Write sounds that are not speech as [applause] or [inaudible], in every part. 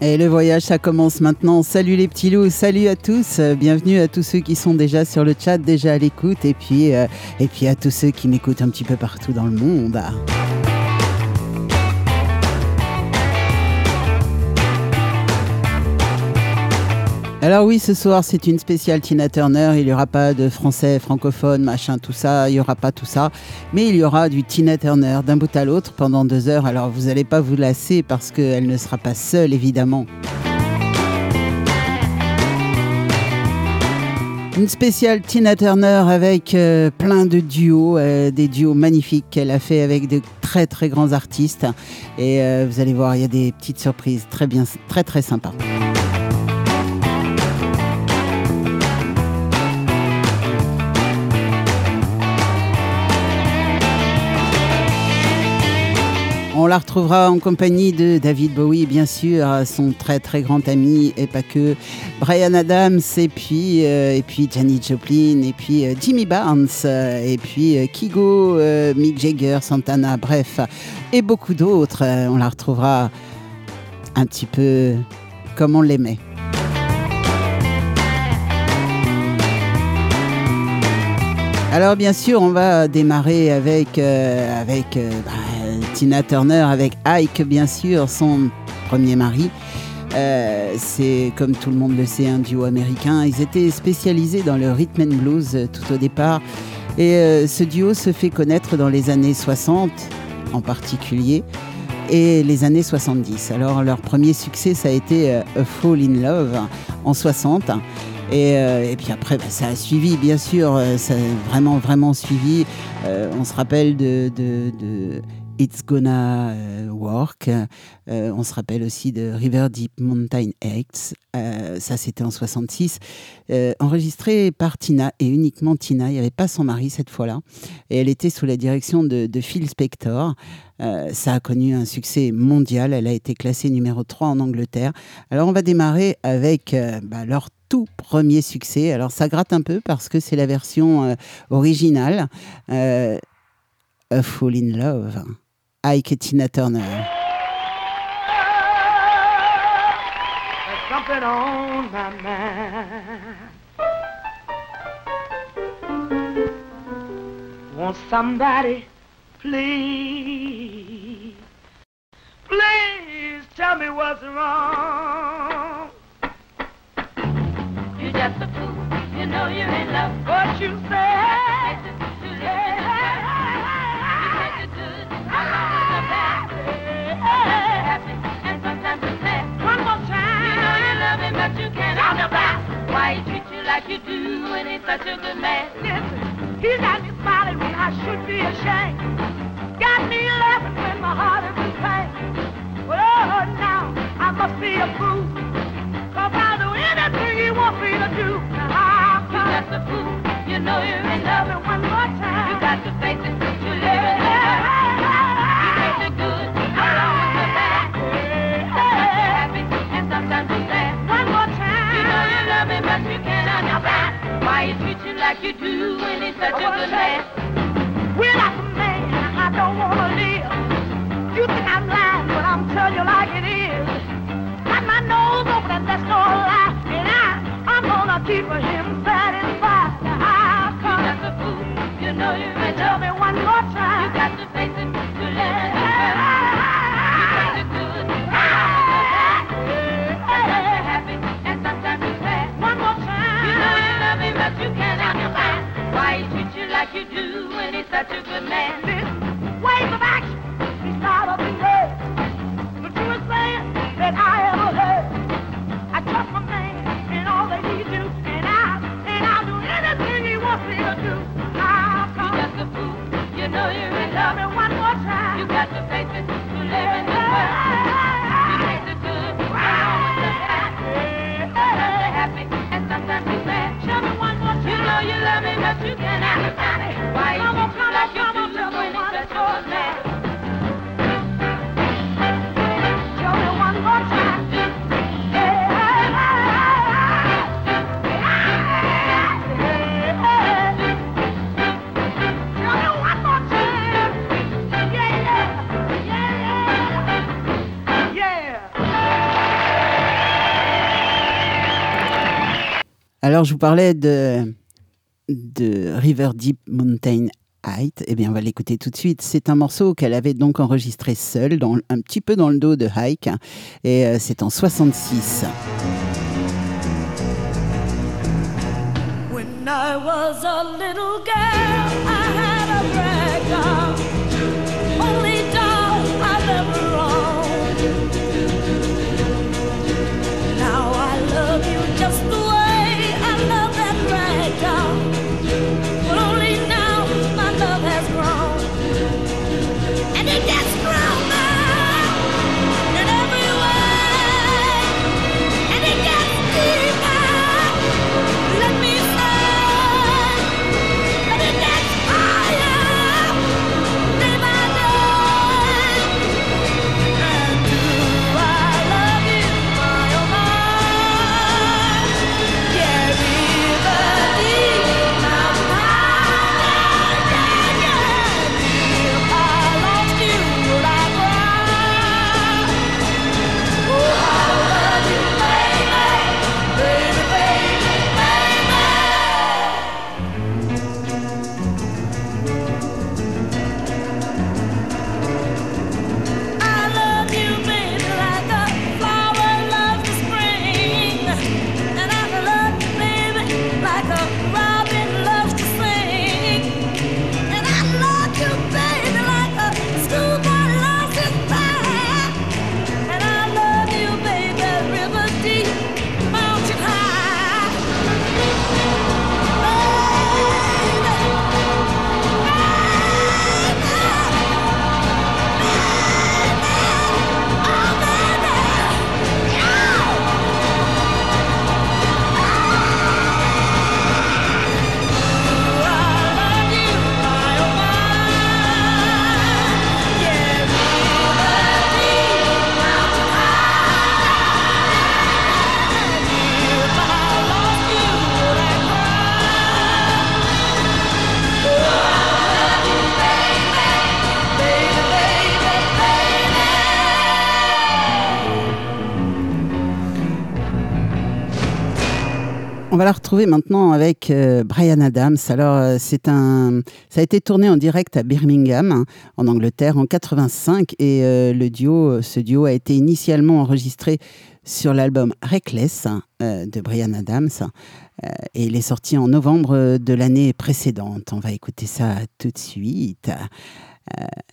Et le voyage, ça commence maintenant. Salut les petits loups, salut à tous. Euh, bienvenue à tous ceux qui sont déjà sur le chat, déjà à l'écoute, et puis, euh, et puis à tous ceux qui m'écoutent un petit peu partout dans le monde. Alors oui, ce soir c'est une spéciale Tina Turner. Il n'y aura pas de français francophone, machin, tout ça. Il n'y aura pas tout ça. Mais il y aura du Tina Turner d'un bout à l'autre pendant deux heures. Alors vous n'allez pas vous lasser parce qu'elle ne sera pas seule, évidemment. Une spéciale Tina Turner avec euh, plein de duos, euh, des duos magnifiques qu'elle a fait avec de très très grands artistes. Et euh, vous allez voir, il y a des petites surprises très bien, très très sympas. La retrouvera en compagnie de David Bowie, bien sûr, son très très grand ami, et pas que, Brian Adams, et puis, euh, et Joplin, et puis euh, Jimmy Barnes, euh, et puis Kigo, Mick Jagger, Santana, bref, et beaucoup d'autres. on la retrouvera un petit peu comme on l'aimait. Alors bien sûr, on va démarrer avec, avec bah, Tina Turner avec Ike, bien sûr, son premier mari. Euh, c'est, comme tout le monde le sait, un duo américain. Ils étaient spécialisés dans le rhythm and blues euh, tout au départ. Et euh, ce duo se fait connaître dans les années 60 en particulier et les années 70. Alors leur premier succès, ça a été A Fall in Love en 60. Et, puis après, bah, ça a suivi, bien sûr, ça a vraiment, vraiment suivi. on se rappelle de, de It's Gonna euh, Work. Euh, on se rappelle aussi de River Deep Mountain X. Euh, ça, c'était en 66. enregistré par Tina et uniquement Tina. Il n'y avait pas son mari cette fois-là. Et elle était sous la direction de, Phil Spector. ça a connu un succès mondial. Elle a été classée numéro 3 en Angleterre. Alors, on va démarrer avec bah, leur tout premier succès. Alors, ça gratte un peu parce que c'est la version originale. A Fall in Love. Ike et Tina Turner. something on my mind. Want somebody, please, please tell me what's wrong. You're just a fool, you know you're in love. What you say? He treat you like you do when he's such a good man? Listen, he's got me smiling when I should be ashamed. Got me laughing when my heart is in pain. oh, now I must be a fool. Cause I'll do anything he wants me to do. Now, you just a fool. You know you're in love. One more time. You got to like you do when he's such a good man? Well, like a man, I don't want to live. You think I'm lying, but I'm telling you like it is. Got my nose open and that's no lie. And I, I'm gonna keep him satisfied. I'll come. You're just a fool. You know you're in Tell me one more time. You got to like you do when he's such a good man. This Alors, je vous parlais de, River Deep Mountain Height. Eh bien, on va l'écouter tout de suite. C'est un morceau qu'elle avait donc enregistré seule, dans, un petit peu dans le dos de Hike. Et euh, c'est en 66. When retrouver maintenant avec euh, Brian Adams. Alors, euh, c'est un, ça a été tourné en direct à Birmingham, en Angleterre, en 85, et euh, le duo, ce duo a été initialement enregistré sur l'album Reckless de Brian Adams, et il est sorti en novembre de l'année précédente. On va écouter ça tout de suite.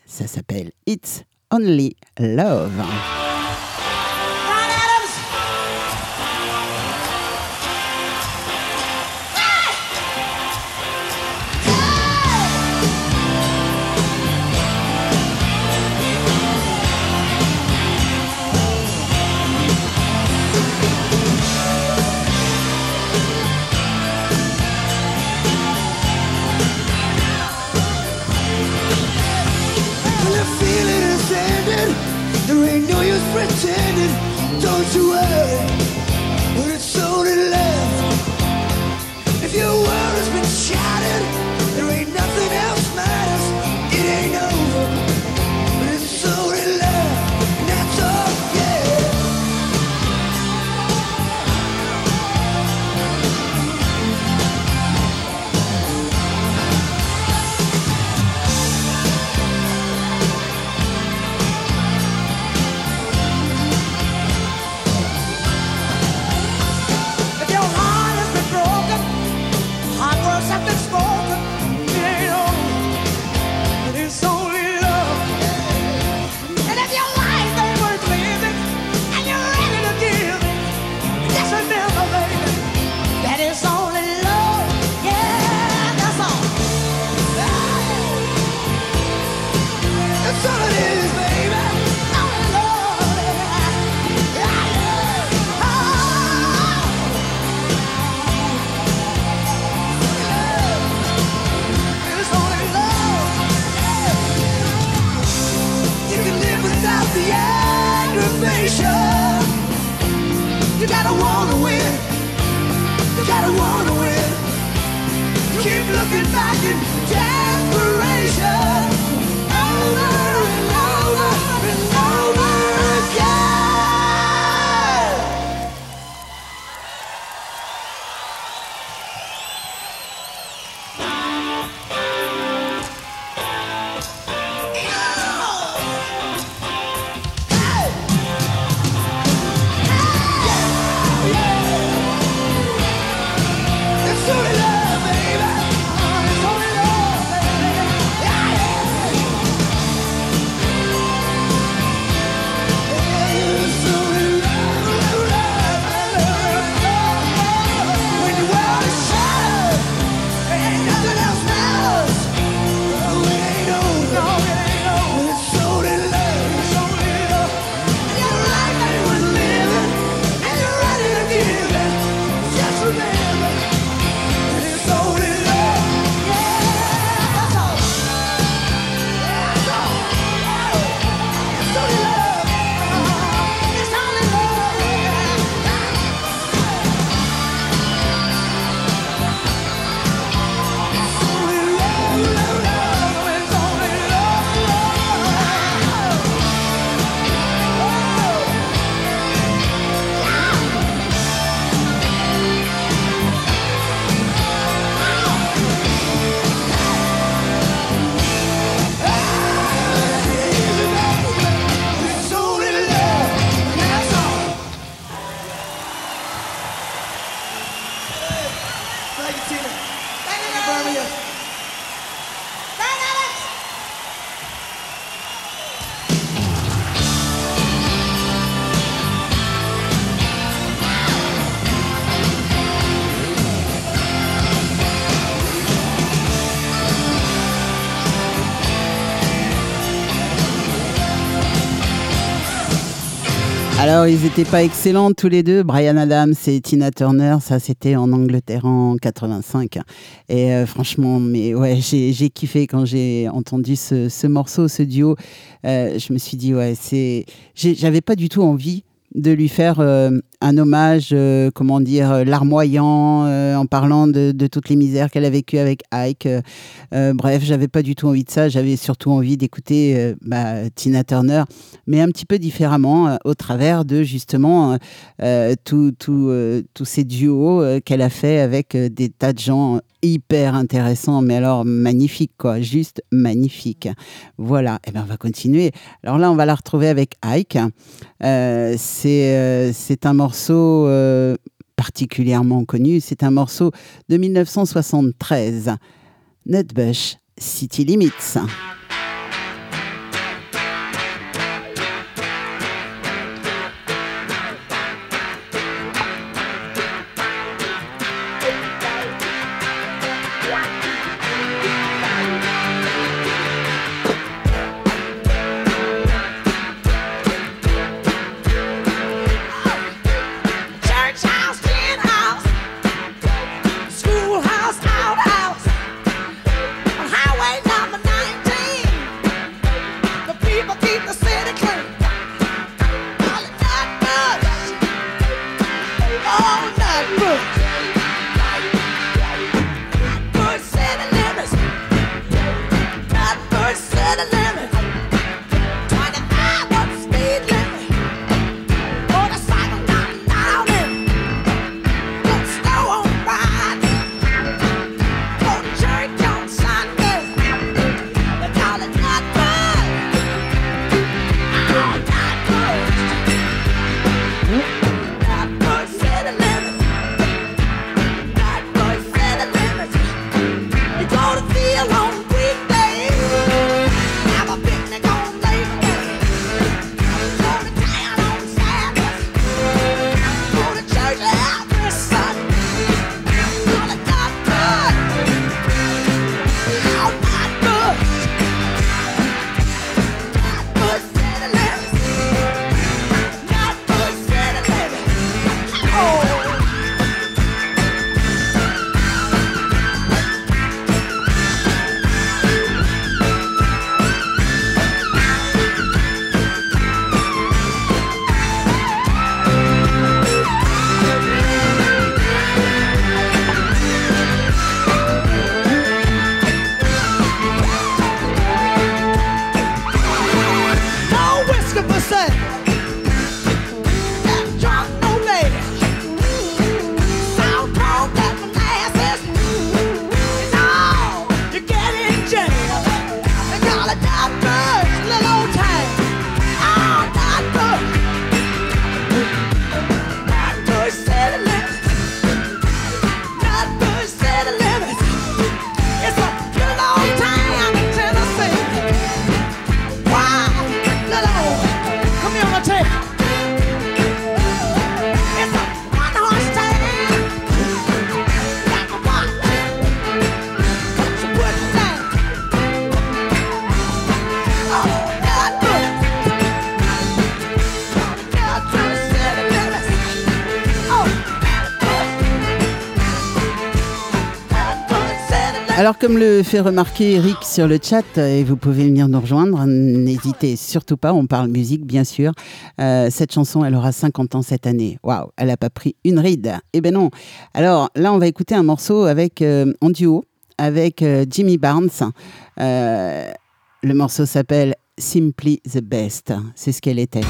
ça s'appelle It's Only Love. You gotta wanna win. You gotta wanna win. Keep looking back and n'étaient pas excellents tous les deux. Brian Adams et Tina Turner, ça c'était en Angleterre en 85. Et euh, franchement, mais ouais, j'ai kiffé quand j'ai entendu ce, morceau, ce duo. Euh, je me suis dit, ouais, c'est. J'avais pas du tout envie de lui faire euh, un hommage, euh, comment dire, euh, larmoyant, en parlant de, toutes les misères qu'elle a vécues avec Ike. bref, j'avais pas du tout envie de ça. J'avais surtout envie d'écouter bah, Tina Turner, mais un petit peu différemment, au travers de justement tous ces duos qu'elle a fait avec des tas de gens hyper intéressant, mais alors magnifique, quoi, juste magnifique. Voilà, et eh ben on va continuer. Alors là, on va la retrouver avec Ike. Euh, euh, c'est un morceau euh, particulièrement connu, c'est un morceau de 1973, Nutbush City Limits. Alors, comme le fait remarquer Eric sur le chat, et vous pouvez venir nous rejoindre, n'hésitez surtout pas, on parle musique, bien sûr. Euh, cette chanson, elle aura 50 ans cette année. Waouh, elle n'a pas pris une ride. Eh ben non. Alors là, on va écouter un morceau avec, euh, en duo avec euh, Jimmy Barnes. le morceau s'appelle Simply the Best. C'est ce qu'elle était.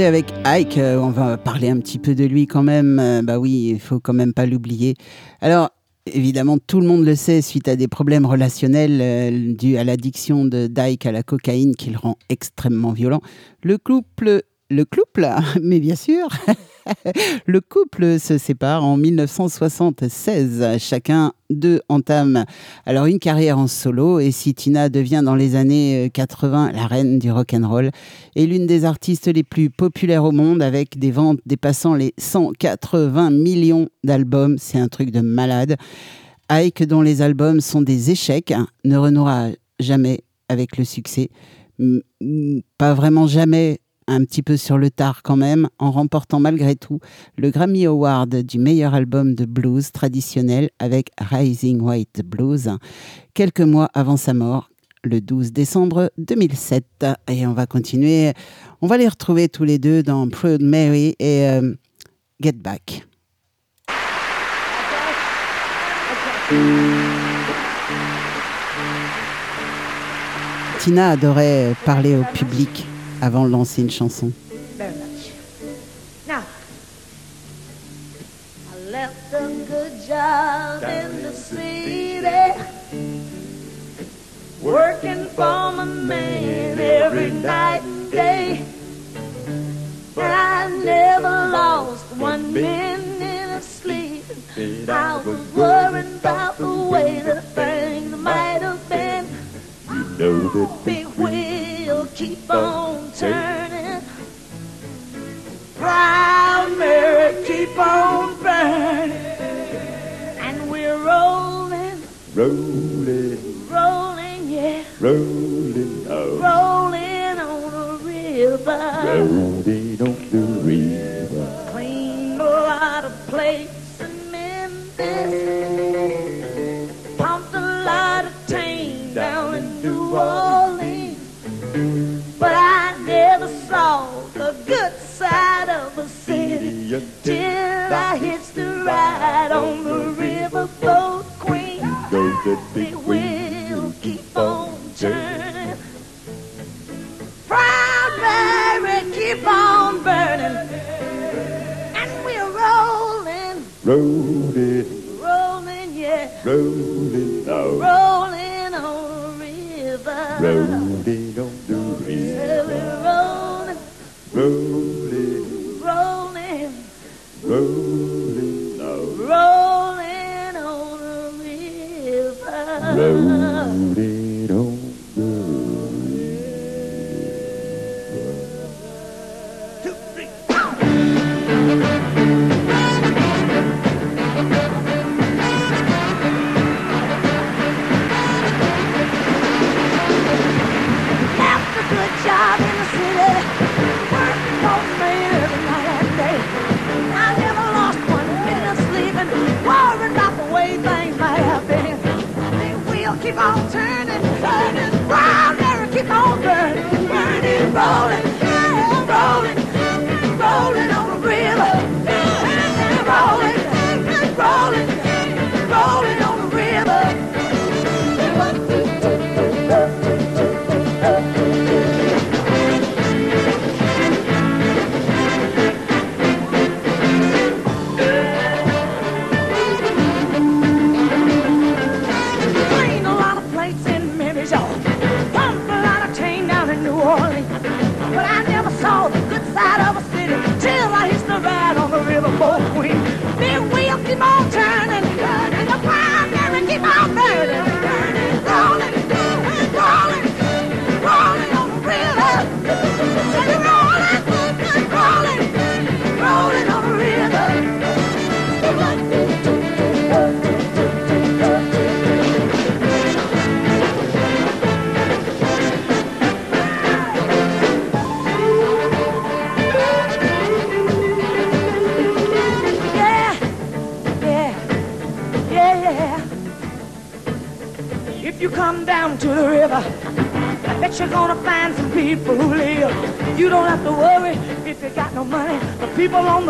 Avec Ike, euh, on va parler un petit peu de lui quand même, euh, bah oui, il faut quand même pas l'oublier. Alors évidemment tout le monde le sait suite à des problèmes relationnels euh, dus à l'addiction de Dyke à la cocaïne qui le rend extrêmement violent, le couple le couple, [laughs] mais bien sûr, [laughs] le couple se sépare en 1976. Chacun d'eux entame alors une carrière en solo et si Tina devient dans les années 80 euh, la reine du rock and roll et l'une des artistes les plus populaires au monde avec des ventes dépassant les 180 millions d'albums, c'est un truc de malade. Ike dont les albums sont des échecs ne renouera jamais avec le succès pas vraiment jamais un petit peu sur le tard quand même, en remportant malgré tout le Grammy Award du meilleur album de blues traditionnel avec Rising White Blues, quelques mois avant sa mort, le 12 décembre 2007. Et on va continuer, on va les retrouver tous les deux dans Proud Mary et euh, Get Back. Tina adorait parler au public avant de lancer une chanson. Now, I left a good job in the city, working for my man every night and day. And I never lost one minute of sleep. I was worried about the way that things might have been. You know that keep on turning. Proud Mary, keep on burning. And we're rolling, rolling, rolling, yeah, rolling out, rolling on the river, rolling on the river. Clean a lot of plates in Memphis. Pumped a lot of tang down in New Orleans. But I never saw the good side of the city till I hitched a ride on the riverboat queen. the big wheel keep on turning. Proud Mary keep on burning. And we're rolling, rolling, rolling, yeah, rolling out, rolling on the river. rolling on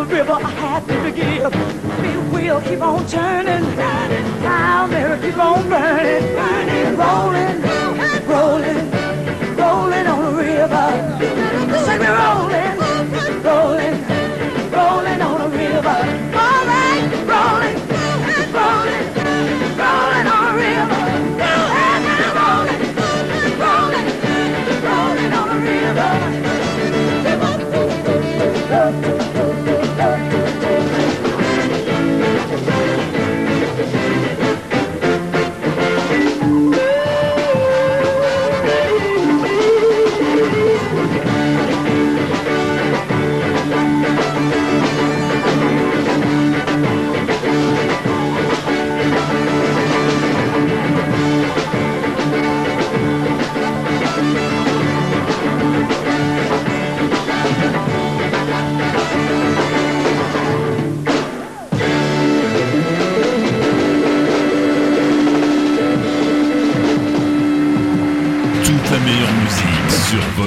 river I have to forgive. It will keep on turning.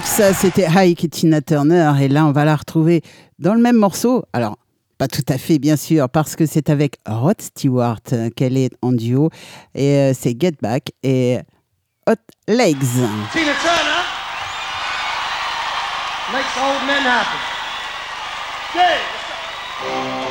Ça c'était Hike et Tina Turner, et là on va la retrouver dans le même morceau. Alors, pas tout à fait bien sûr, parce que c'est avec Rod Stewart euh, qu'elle est en duo, et euh, c'est Get Back et Hot Legs. Tina Turner makes old men happy. Yeah.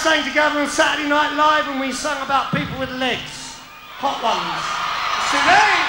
sang together on Saturday Night Live and we sang about people with legs. Hot ones. Today!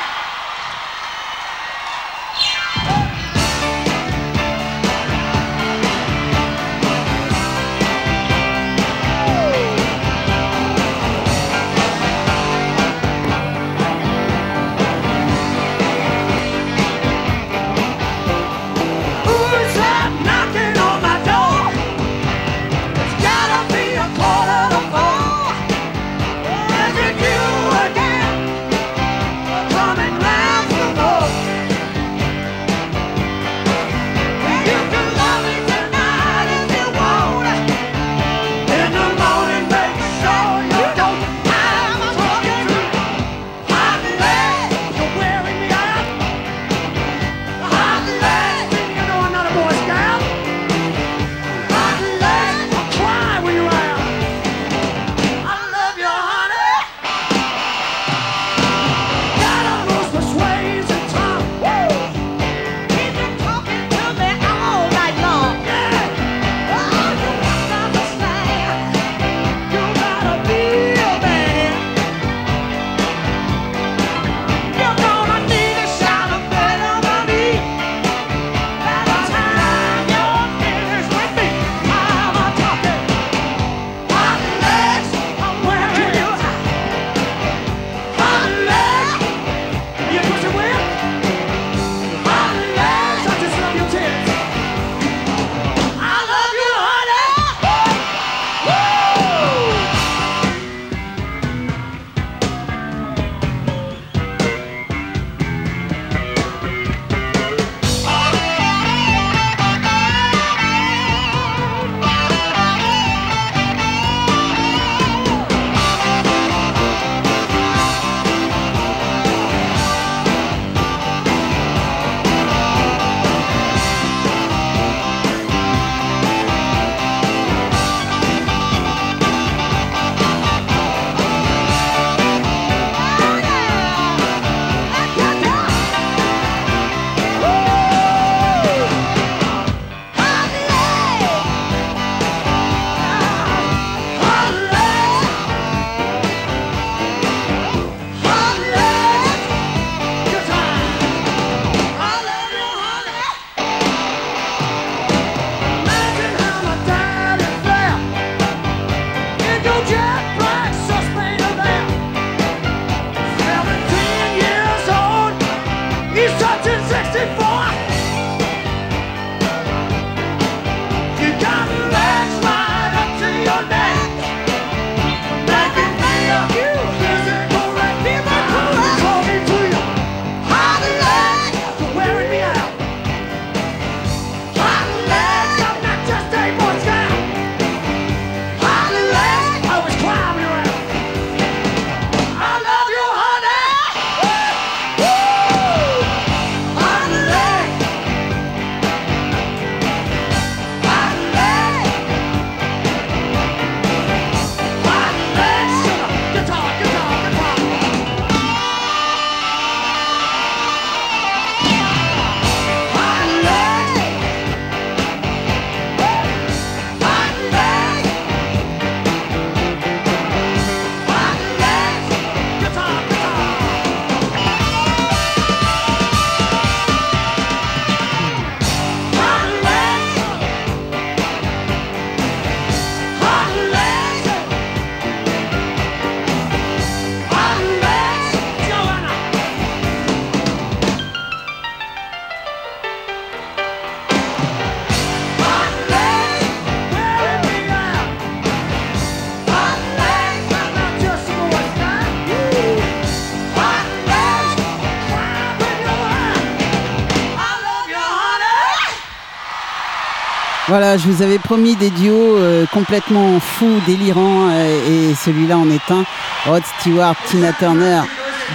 Voilà, je vous avais promis des duos euh, complètement fous, délirants, euh, et celui-là en est un. Rod Stewart, Tina Turner,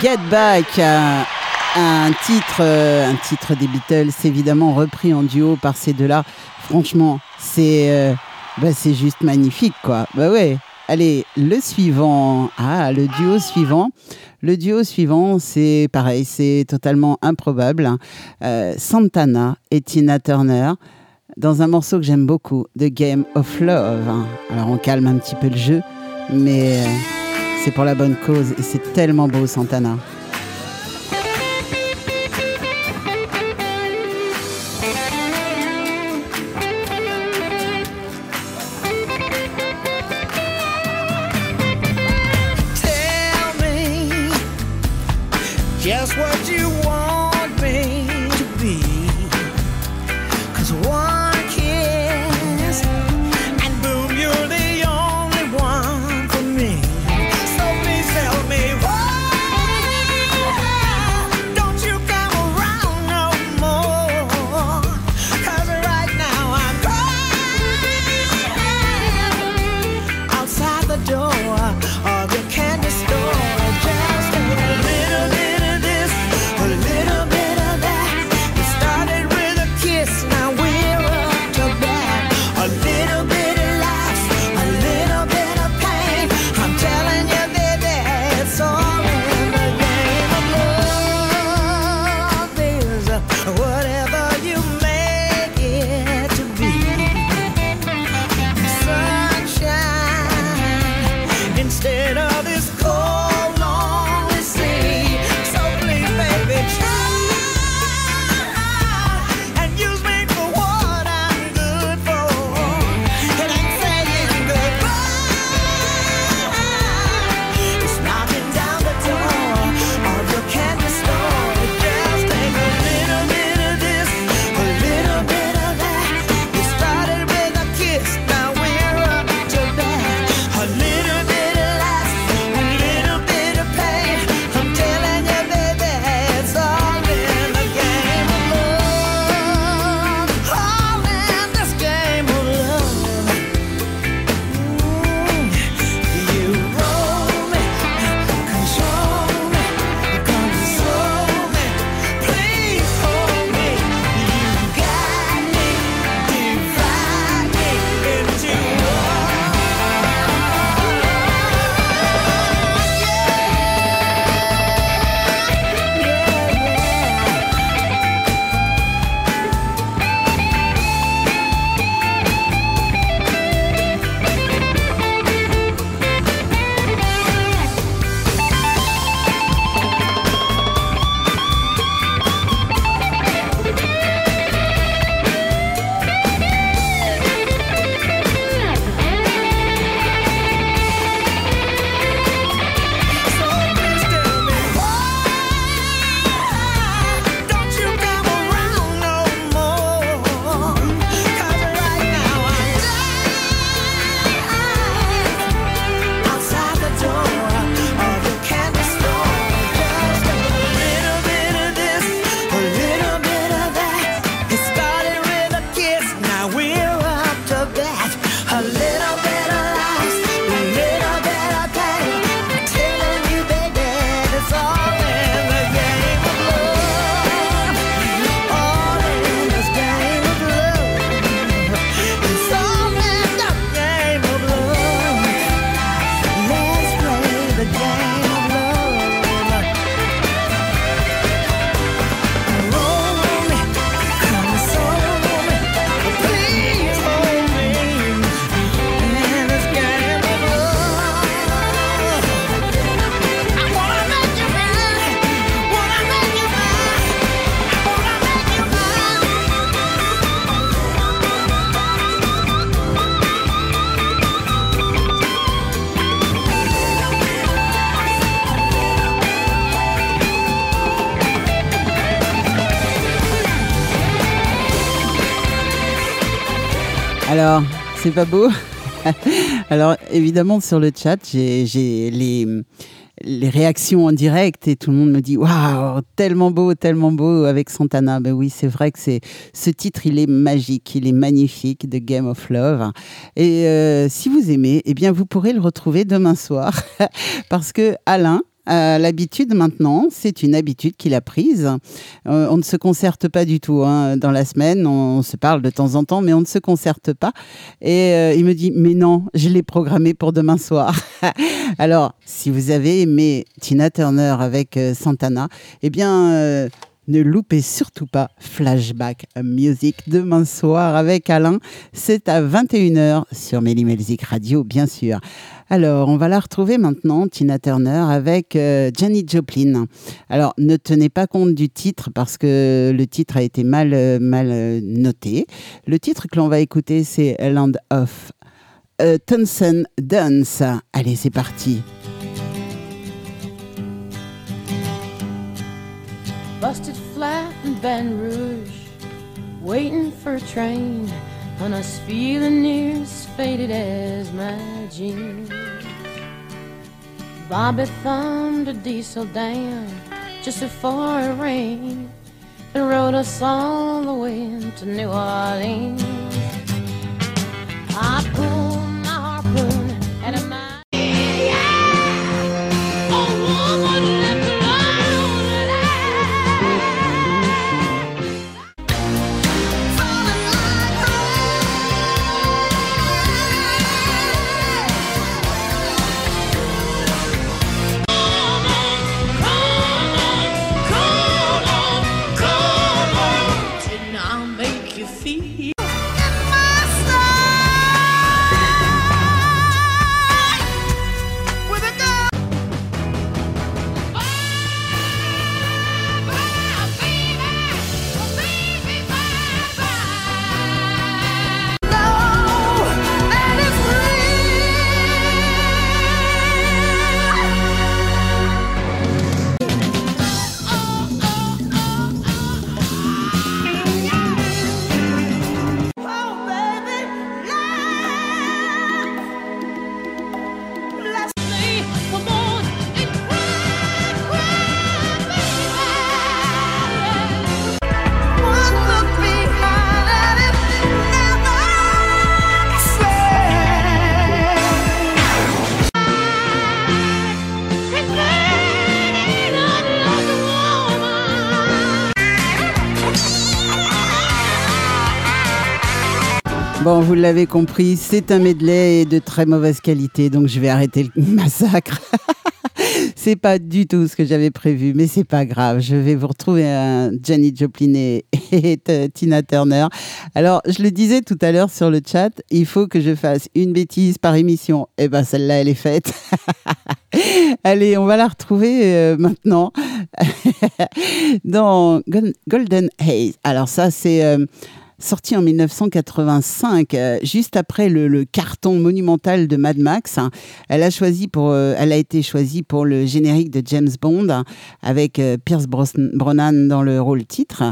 Get Back, euh, un titre, un titre des Beatles, évidemment repris en duo par ces deux-là. Franchement, c'est bah, juste magnifique, quoi. Bah ouais. Allez, le suivant. Ah, le duo suivant. Le duo suivant, c'est pareil, c'est totalement improbable. Hein. Santana et Tina Turner dans un morceau que j'aime beaucoup, The Game of Love. Alors on calme un petit peu le jeu, mais euh, c'est pour la bonne cause et c'est tellement beau Santana. Alors, c'est pas beau. [laughs] Alors, évidemment, sur le chat, j'ai les, réactions en direct et tout le monde me dit waouh tellement beau tellement beau avec Santana. Ben oui c'est vrai que c'est ce titre il est magique il est magnifique de Game of Love. Et euh, si vous aimez eh bien vous pourrez le retrouver demain soir [laughs] parce que Alain euh, l'habitude maintenant, c'est une habitude qu'il a prise. Euh, on ne se concerte pas du tout hein. dans la semaine, on, se parle de temps en temps, mais on ne se concerte pas. Et euh, il me dit, mais non, je l'ai programmé pour demain soir. [laughs] Alors, si vous avez aimé Tina Turner avec Santana, eh bien... ne loupez surtout pas Flashback Music demain soir avec Alain. C'est à 21h sur Music Radio, bien sûr. Alors, on va la retrouver maintenant, Tina Turner, avec euh, Joplin. Alors, ne tenez pas compte du titre parce que le titre a été mal, euh, mal euh, noté. Le titre que l'on va écouter, c'est Land of euh, Townsend Dance. Allez, c'est parti. Busted flat in Baton Rouge, waiting for a train, and I was feeling near as faded as my jeans. Bobby thumbed a diesel down just before it rained and rode us all the way to New Orleans. I pulled Vous l'avez compris, c'est un medley de très mauvaise qualité, donc je vais arrêter le [laughs] massacre. [laughs] c'est pas du tout ce que j'avais prévu, mais c'est pas grave. Je vais vous retrouver un Janis Joplin et, [laughs] Tina Turner. Alors, je le disais tout à l'heure sur le chat, il faut que je fasse une bêtise par émission. Eh ben, celle-là, elle est faite. Allez, on va la retrouver euh, maintenant dans Gol- Golden Haze. Alors ça, c'est euh, sorti en 1985, euh, juste après le, carton monumental de Mad Max. hein. Elle a choisi pour, euh, elle a été choisie pour le générique de James Bond avec euh, Pierce Bros- Brosnan dans le rôle titre.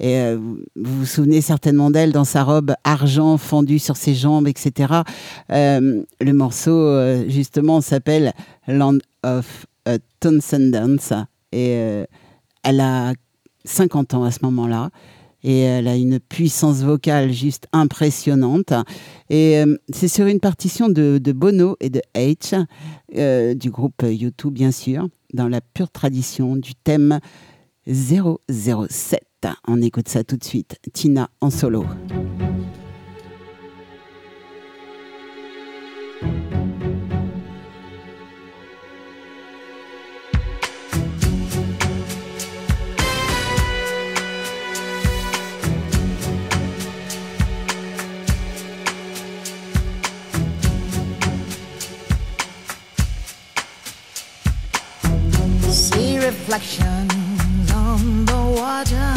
Et vous vous souvenez certainement d'elle dans sa robe argent fendue sur ses jambes, etc. Le morceau justement s'appelle Land of Transcendence et elle a 50 ans à ce moment-là et elle a une puissance vocale juste impressionnante. Et euh, c'est sur une partition de, Bono et de H, euh, du groupe U2 bien sûr, dans la pure tradition du thème 007. On écoute ça tout de suite. Tina en solo. Reflections on the water,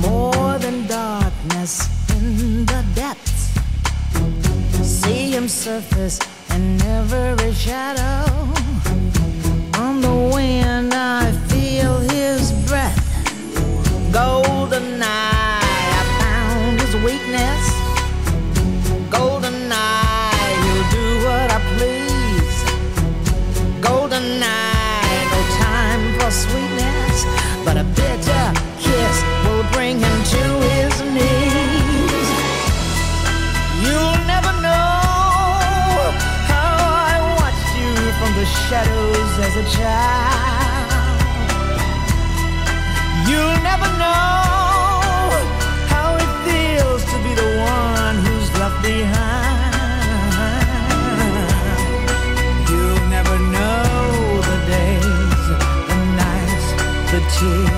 more than darkness in the depths. See him surface in every shadow. On the wind, I feel his breath. Golden eye, I found his weakness. Golden eye, he'll do what I please. Golden eye sweetness, but a bitter kiss will bring him to his knees. You'll never know how I watched you from the shadows as a child. You'll never know. see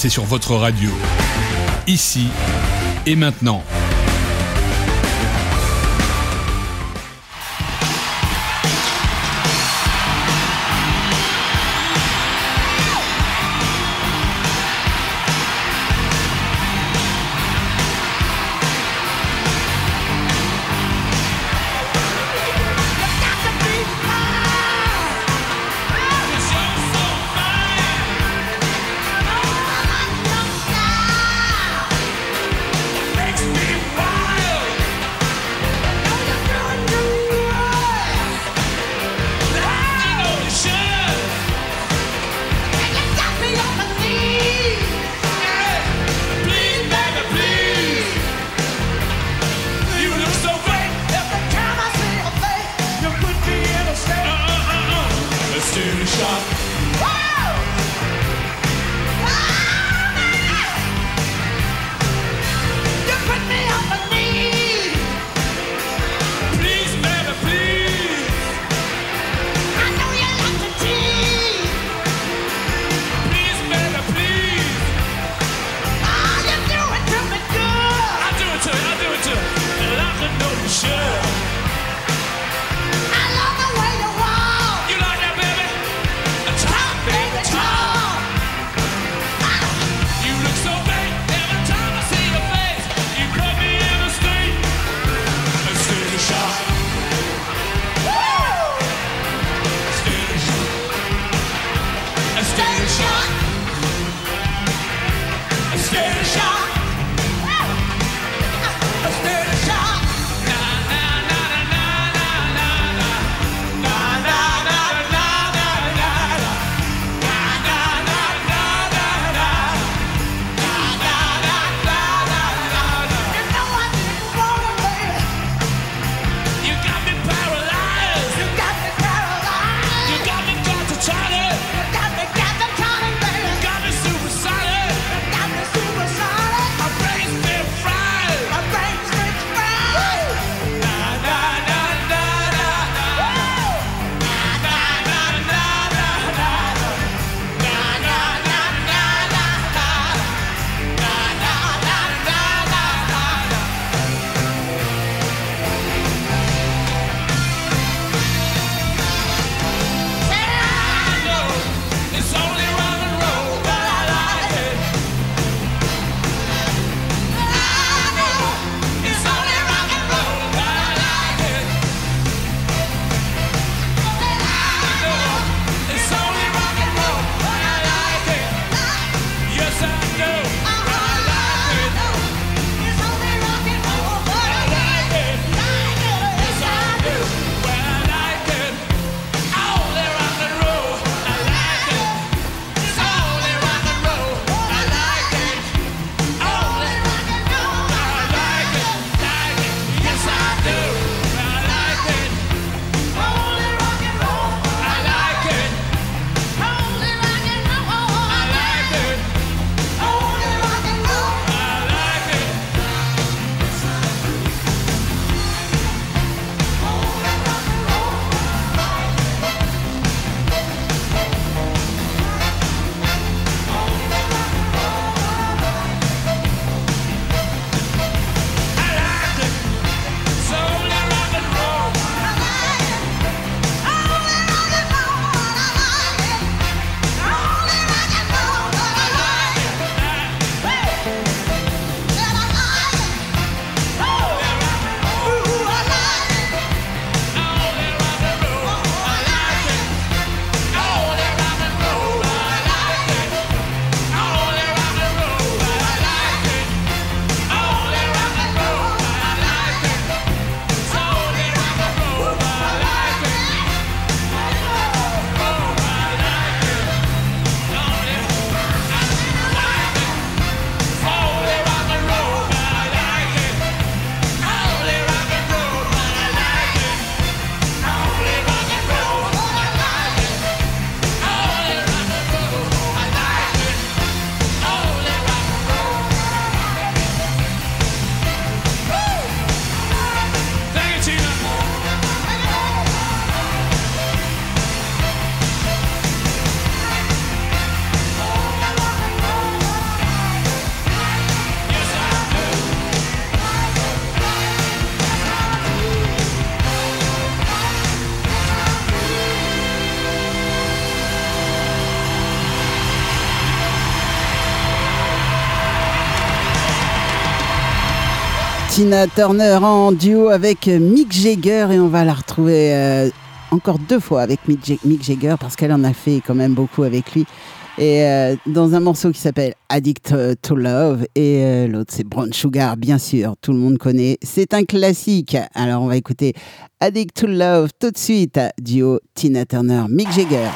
c'est sur votre radio. Ici et maintenant. Tina Turner en duo avec Mick Jagger et on va la retrouver euh, encore deux fois avec Mick Jagger parce qu'elle en a fait quand même beaucoup avec lui. Et euh, dans un morceau qui s'appelle Addict to Love et euh, l'autre c'est Brown Sugar bien sûr, tout le monde connaît. C'est un classique. Alors on va écouter Addict to Love tout de suite, duo Tina Turner, Mick Jagger.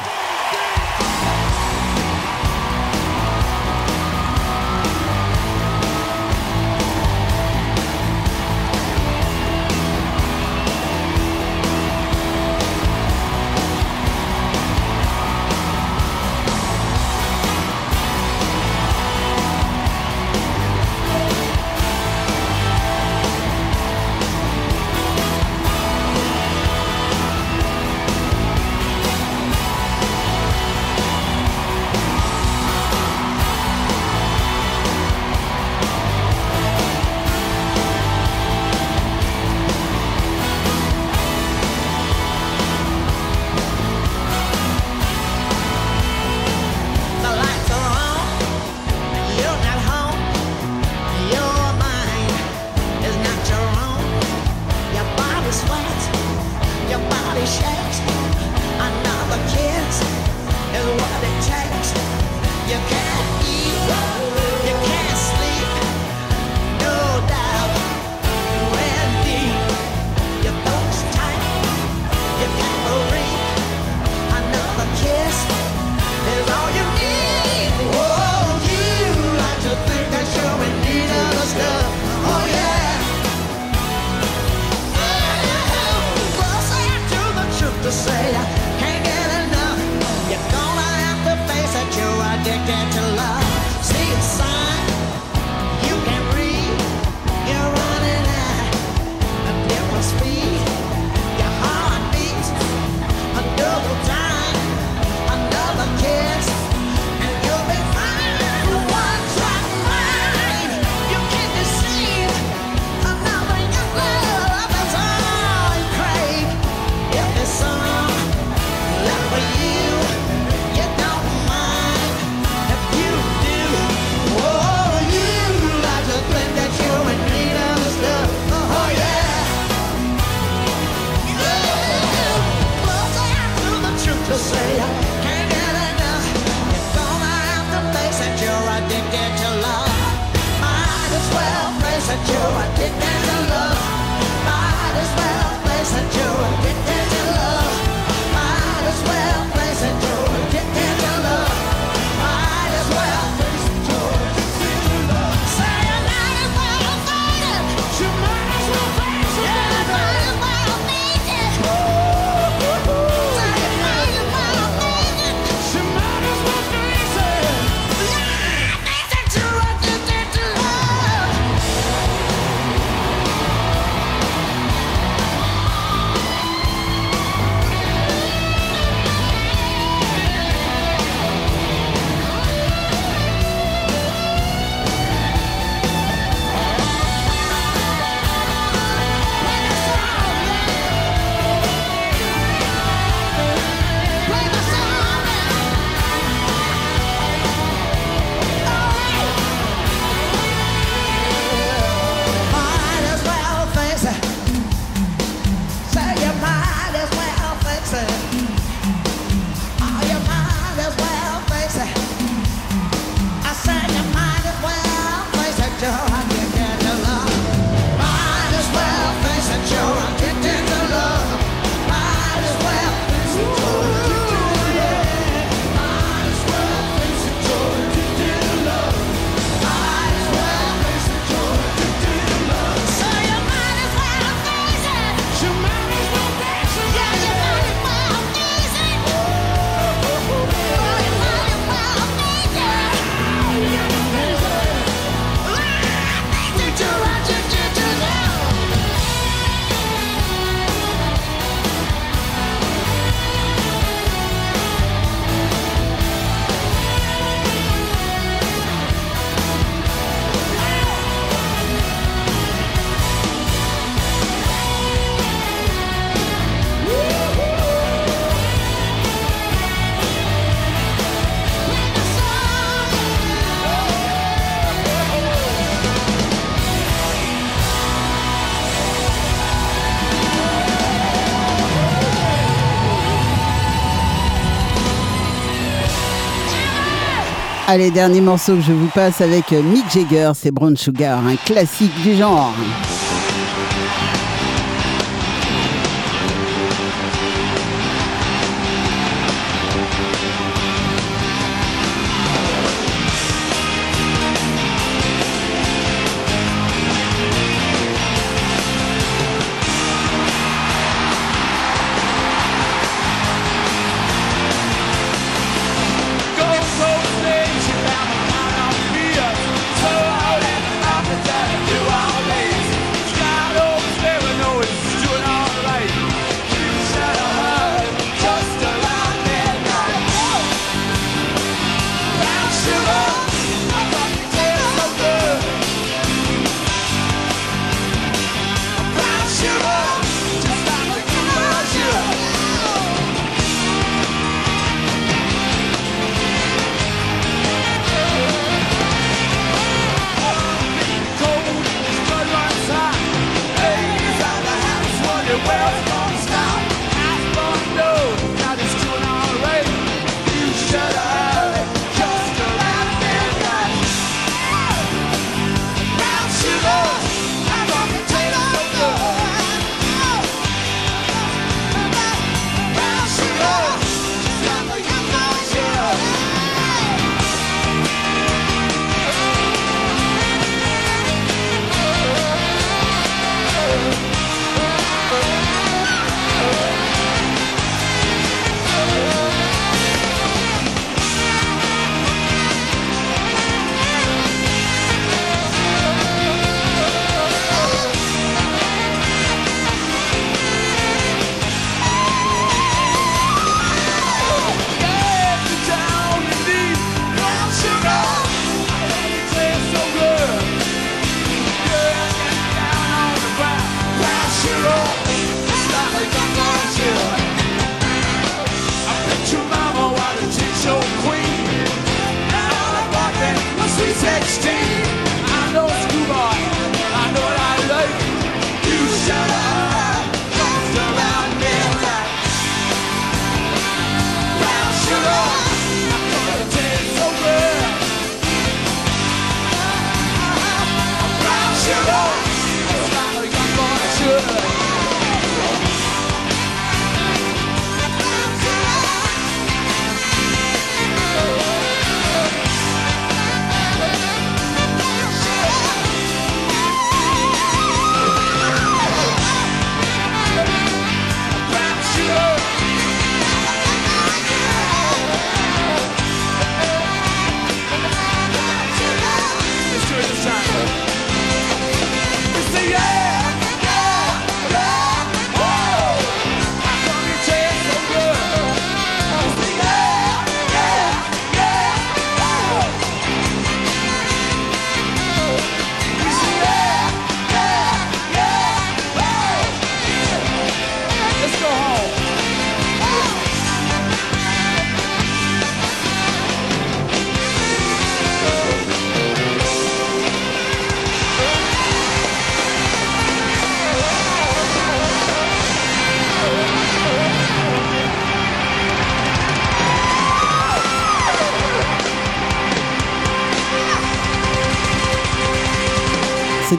Allez, dernier morceau que je vous passe avec euh, Mick Jagger, c'est Brown Sugar, un classique du genre.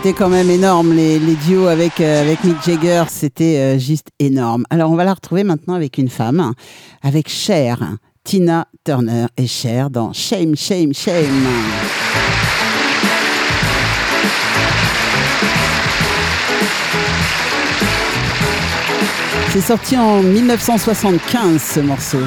C'était quand même énorme, les, les duos avec, euh, avec Mick Jagger, c'était euh, juste énorme. Alors on va la retrouver maintenant avec une femme, avec Cher, Tina Turner et Cher dans Shame, Shame, Shame. C'est sorti en 1975 ce morceau.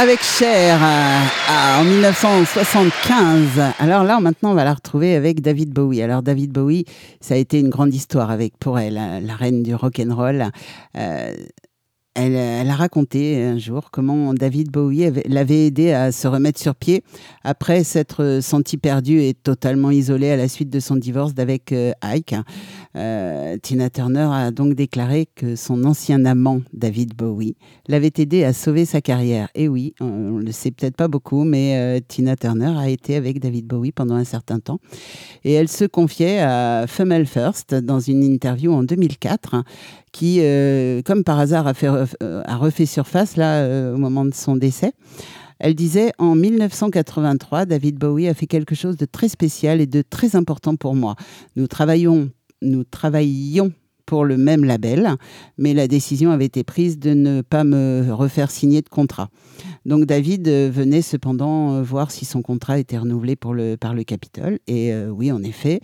Avec Cher euh, à- en 1975. Alors là, maintenant, on va la retrouver avec David Bowie. Alors David Bowie, ça a été une grande histoire avec pour elle, la, la reine du rock and roll. Euh, elle, elle a raconté un jour comment David Bowie avait- l'avait aidé à se remettre sur pied après s'être senti perdu et totalement isolé à la suite de son divorce d'avec euh, Ike. Euh, Tina Turner a donc déclaré que son ancien amant, David Bowie, l'avait aidé à sauver sa carrière. Et oui, on on le sait peut-être pas beaucoup, mais euh, Tina Turner a été avec David Bowie pendant un certain temps. Et elle se confiait à Female First dans une interview en 2004, qui, euh, comme par hasard, a, euh, refait surface là euh, au moment de son décès. Elle disait En 1983, David Bowie a fait quelque chose de très spécial et de très important pour moi. Nous travaillons, nous travaillions pour le même label, mais la décision avait été prise de ne pas me refaire signer de contrat. Donc David euh, venait cependant euh, voir si son contrat était renouvelé pour le, par le Capitole. Et euh, oui, en effet,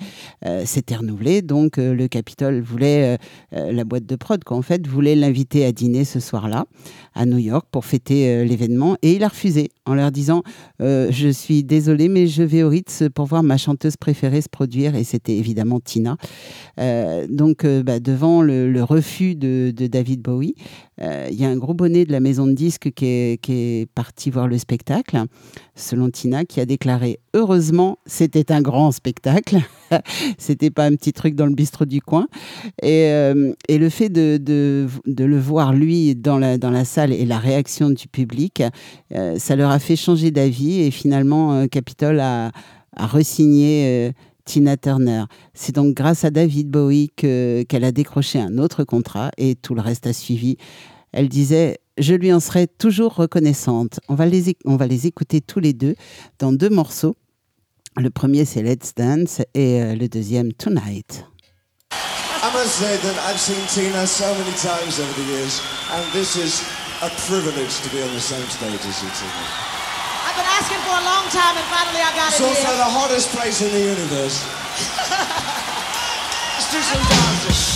c'était renouvelé. Donc le Capitole voulait, la boîte de prod, quoi, en fait, voulait l'inviter à dîner ce soir-là à New York pour fêter l'événement. Et il a refusé en leur disant Je suis désolé, mais je vais au Ritz pour voir ma chanteuse préférée se produire. Et c'était évidemment Tina. Donc, bah, devant le, refus de, David Bowie, euh, il y a un gros bonnet de la maison de disques qui est, parti voir le spectacle, selon Tina, qui a déclaré Heureusement, c'était un grand spectacle. [laughs] c'était pas un petit truc dans le bistrot du coin. Et, euh, le fait de, le voir, lui, dans la, salle et la réaction du public, euh, ça leur a fait changer d'avis. Et finalement, Capitol a, a resigné. Tina Turner. C'est donc grâce à David Bowie que- qu'elle a décroché un autre contrat et tout le reste a suivi. Elle disait Je lui en serai toujours reconnaissante. On va les, on va les écouter tous les deux dans deux morceaux. Le premier, c'est Let's Dance et euh, le deuxième, Tonight. I must say that I've seen Tina so many times over the years, and this is a privilege to be on the same stage as you, Tina. Asking for a long time, and finally I got It's it also here. the hottest place in the universe. Let's do some dancing.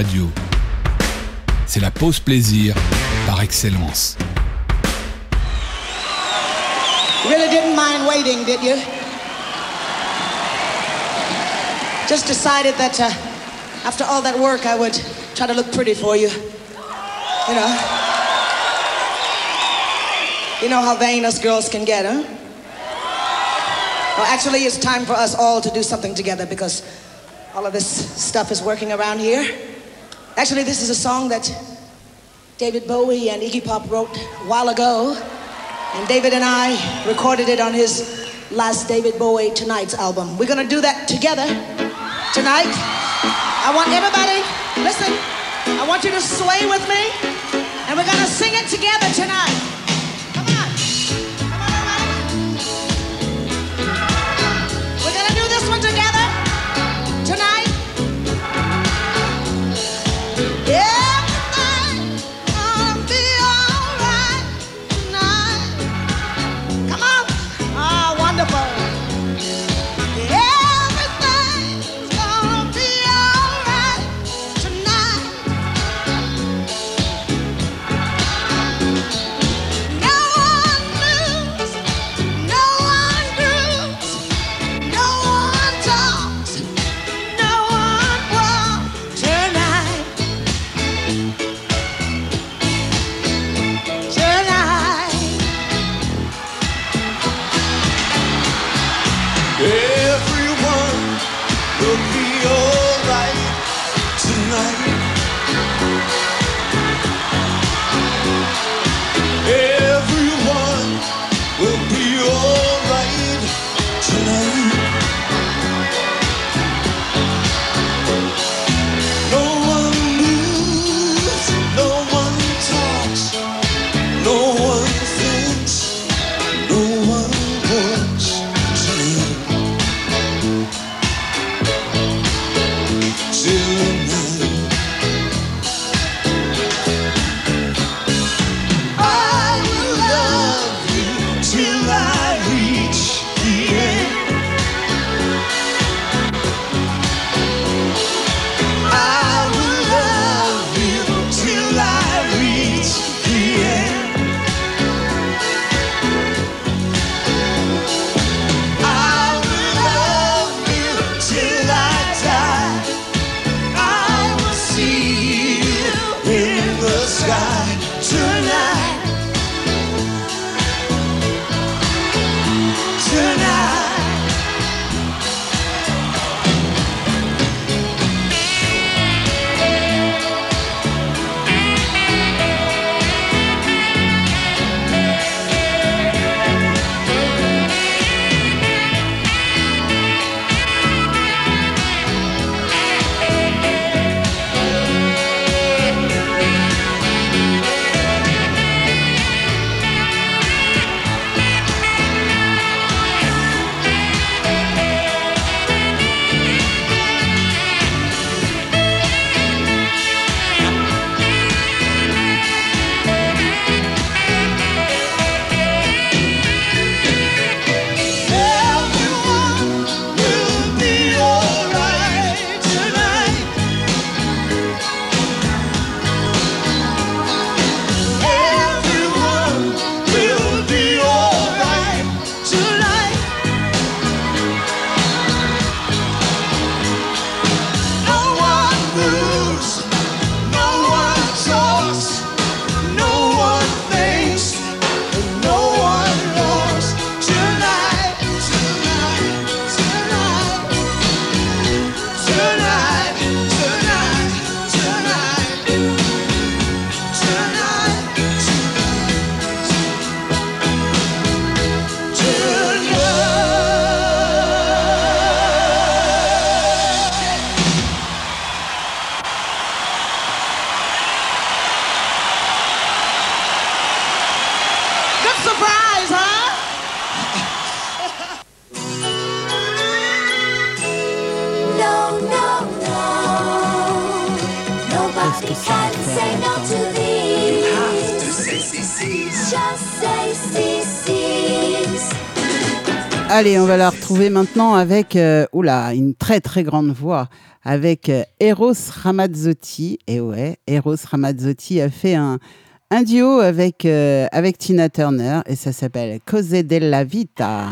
radio. C'est la pause plaisir par excellence. Really didn't mind waiting, did you? Just decided that uh, after all that work, I would try to look pretty for you. You know? You know how vain us girls can get, huh? Well, actually, it's time for us all to do something together because all of this stuff is working around here. Actually, this is a song that David Bowie and Iggy Pop wrote a while ago. And David and I recorded it on his last David Bowie Tonight's album. We're gonna do that together tonight. I want everybody, listen, I want you to sway with me, and we're gonna sing it together tonight. Allez, on va la retrouver maintenant avec, euh, oula, une très très grande voix, avec euh, Eros Ramazzotti. Et ouais, Eros Ramazzotti a fait un, un duo avec, euh, avec Tina Turner et ça s'appelle Cose della Vita.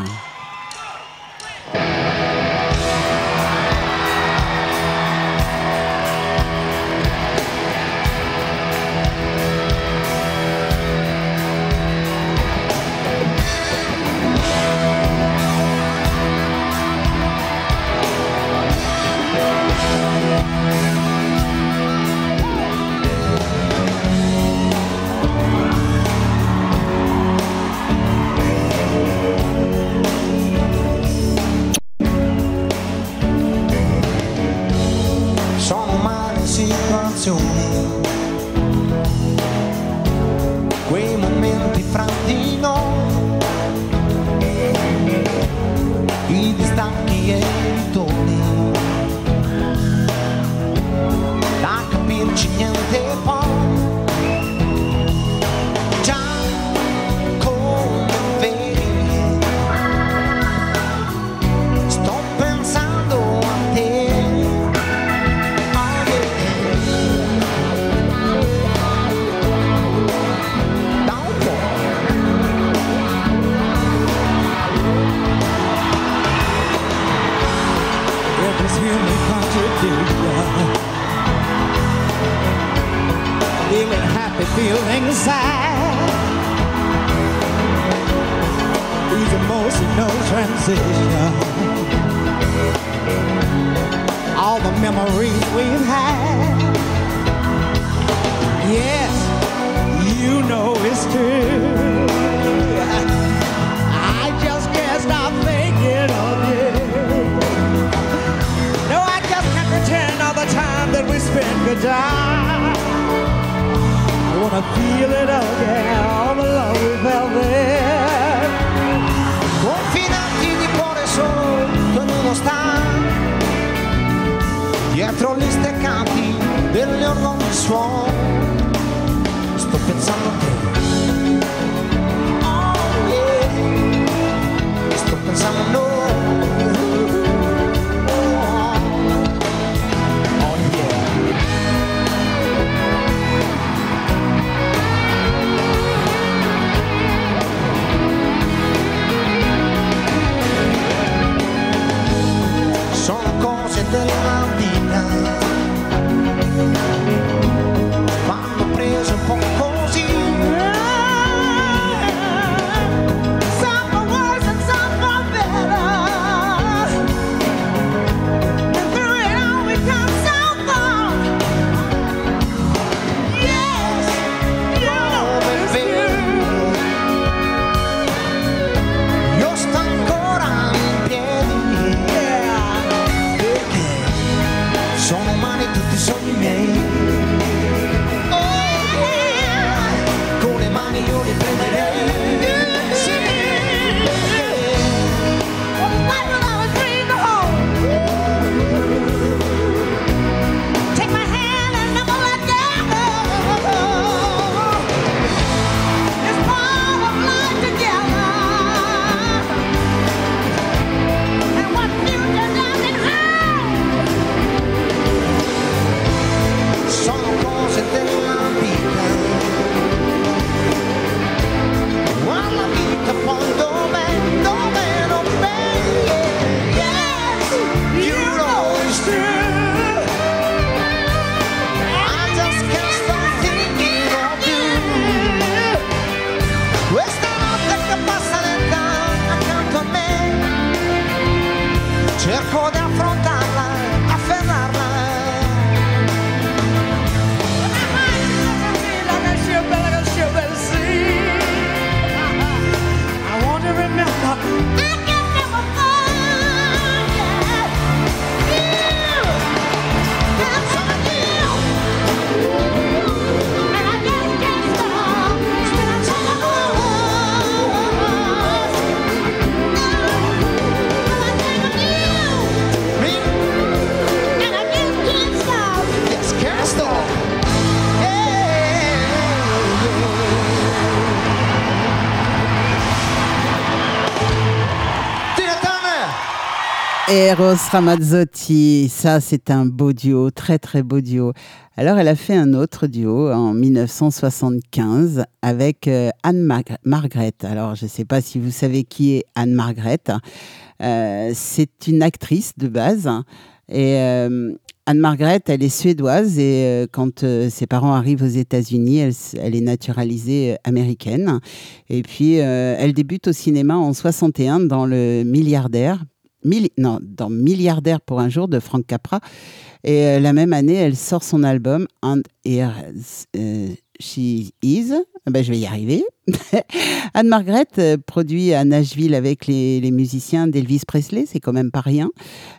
Eros Ramazzotti, ça c'est un beau duo, très très beau duo. Alors elle a fait un autre duo en 1975 avec euh, Anne Mar- Margaret. Alors je ne sais pas si vous savez qui est Anne Margaret. Euh, c'est une actrice de base. Et euh, Anne Margaret, elle est suédoise et euh, quand euh, ses parents arrivent aux États-Unis, elle, est naturalisée américaine. Et puis elle débute au cinéma en 61 dans le Milliardaire. Non, dans Milliardaire pour un jour de Frank Capra. Et euh, la même année, elle sort son album And Here euh, She Is. Ah ben, je vais y arriver. [laughs] Anne Margaret euh, produit à Nashville avec les, musiciens d'Elvis Presley, c'est quand même pas rien.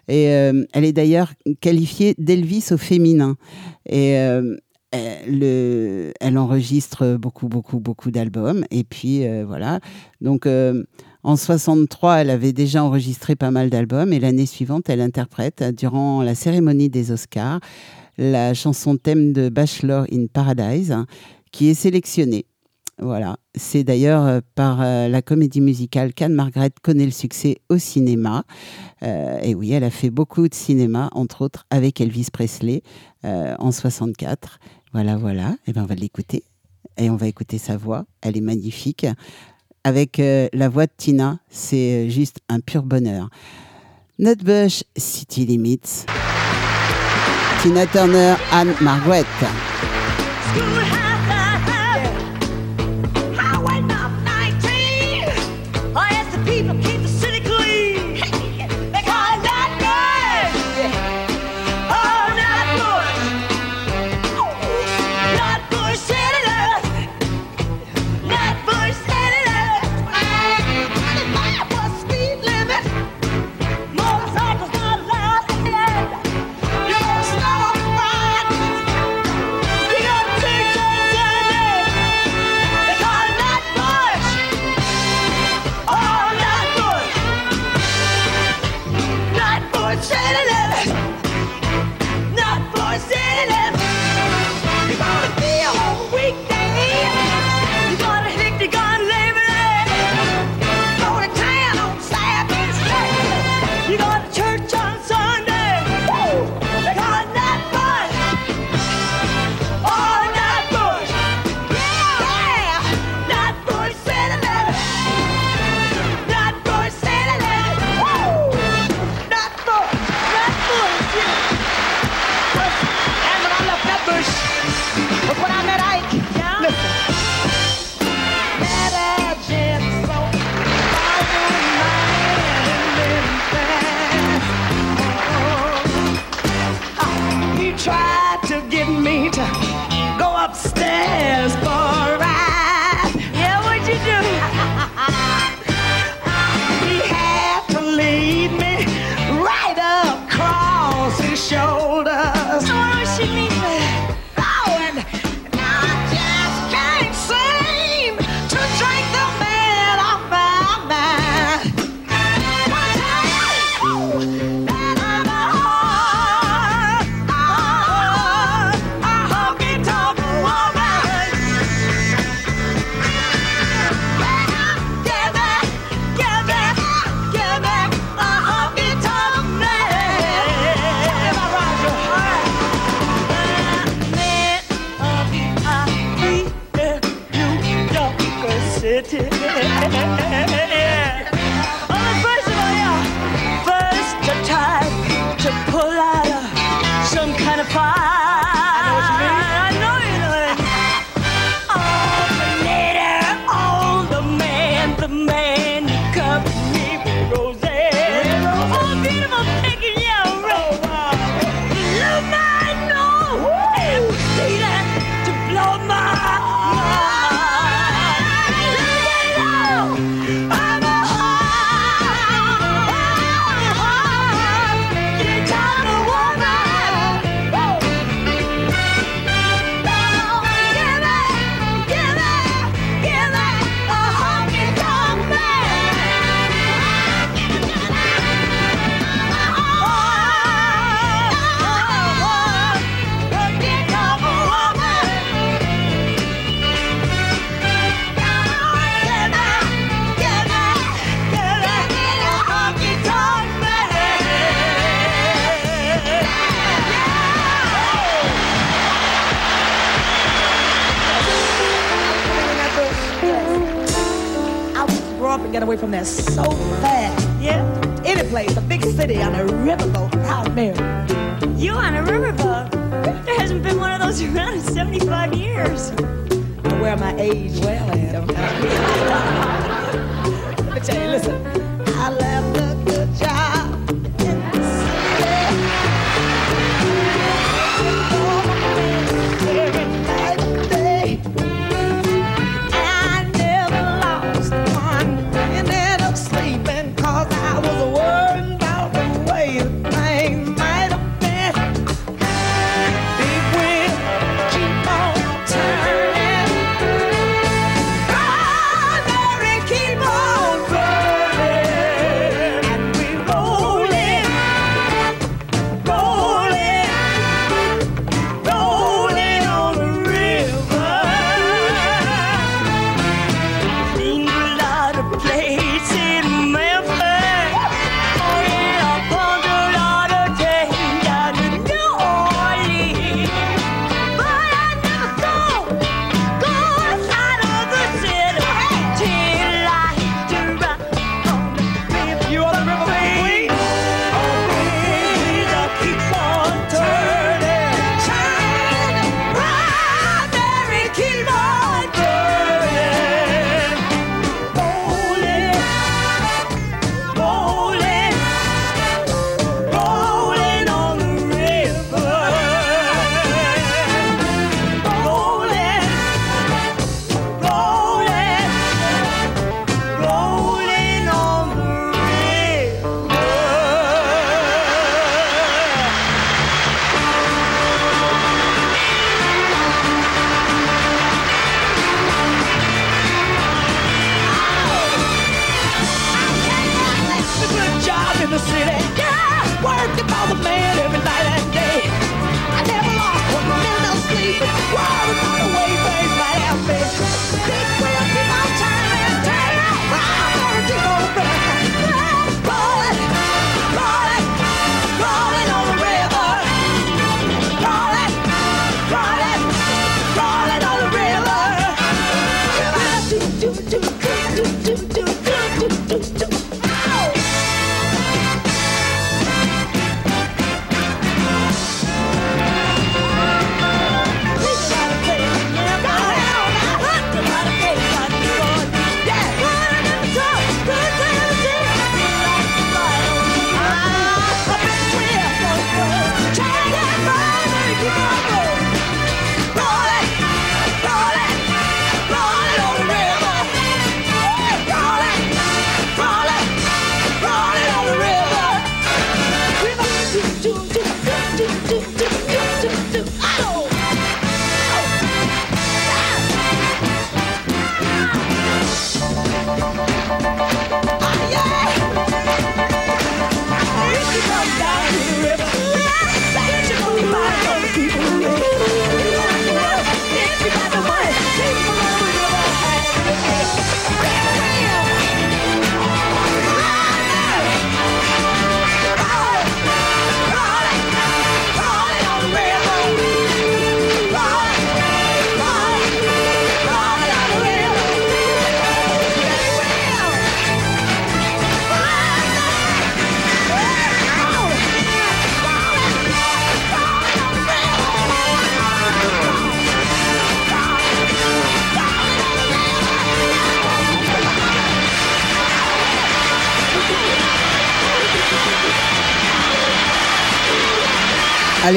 Et euh, elle est d'ailleurs qualifiée d'Elvis au féminin. Et le- elle enregistre beaucoup, beaucoup, beaucoup d'albums. Et puis voilà. Donc en 63, elle avait déjà enregistré pas mal d'albums. Et l'année suivante, elle interprète euh, durant la cérémonie des Oscars la chanson thème de Bachelor in Paradise, qui est sélectionnée. Voilà, c'est d'ailleurs euh, par euh, la comédie musicale qu'Anne Margaret connaît le succès au cinéma. Et oui, elle a fait beaucoup de cinéma, entre autres avec Elvis Presley euh, en 64. Voilà, voilà. Et ben on va l'écouter et on va écouter sa voix. Elle est magnifique. Avec euh, la voix de Tina, c'est euh, juste un pur bonheur. Nutbush, City Limits. Tina Turner, Anne Margaret.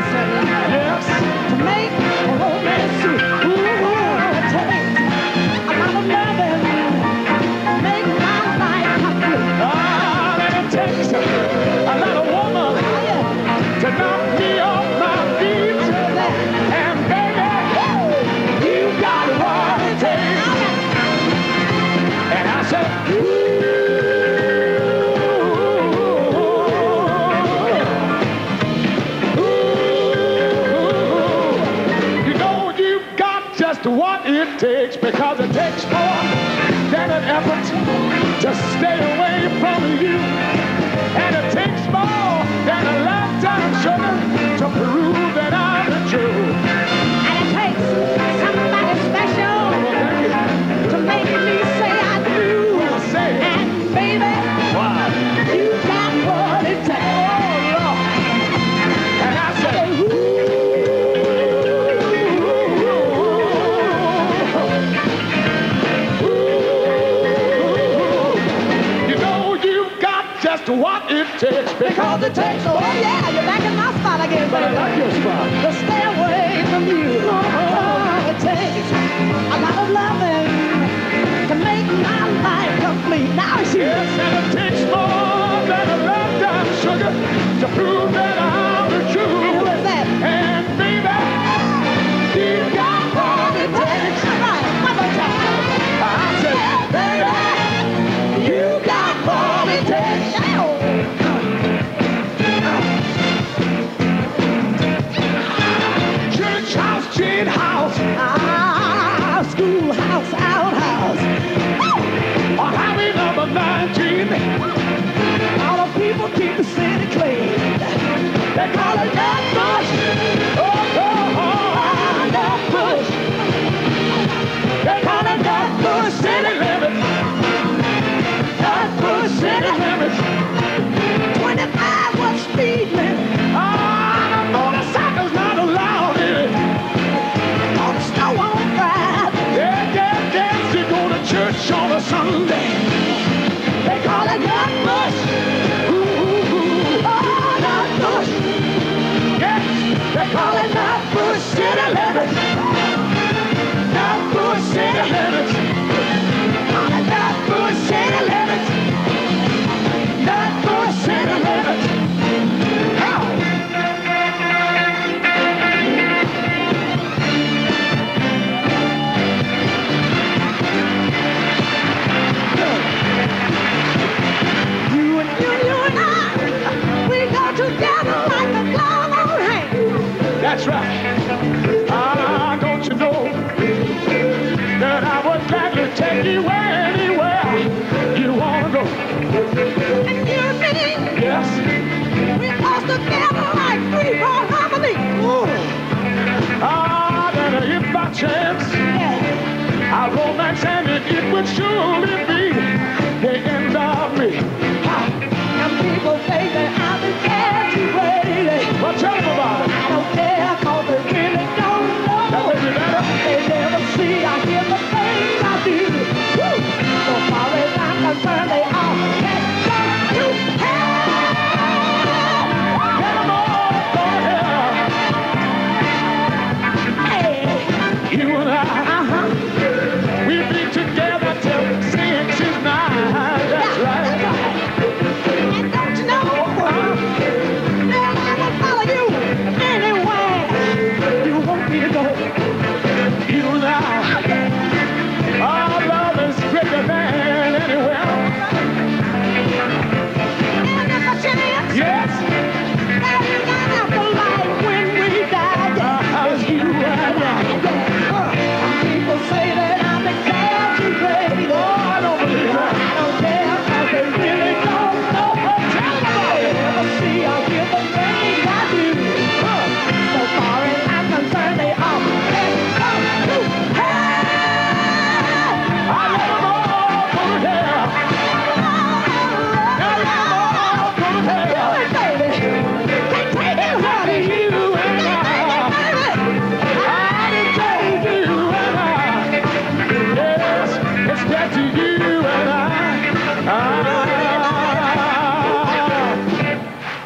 necessary, yes, to make a romance sweet. because it takes more than an effort to stay away from you. And it takes more than a lifetime, sugar, to prove that I'm the truth.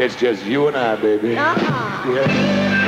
It's just you and I, baby. Uh-huh. Yeah.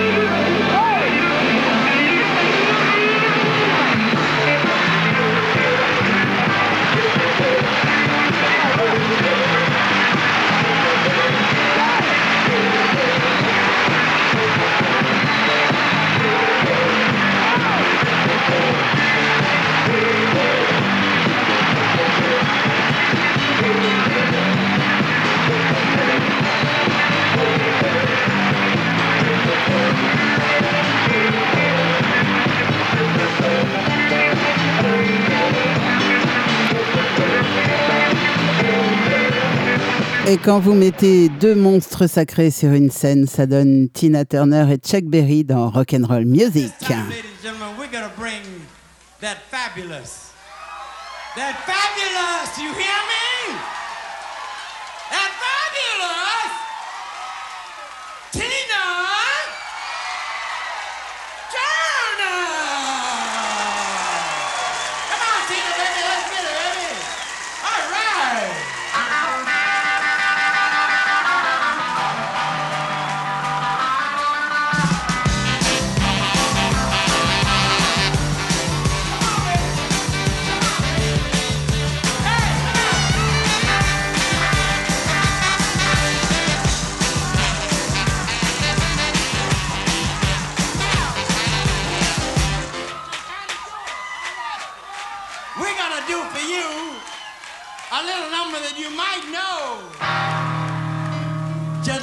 Et quand vous mettez deux monstres sacrés sur une scène, ça donne Tina Turner et Chuck Berry dans Rock'n'Roll Music. Time, we're. That fabulous, you hear me?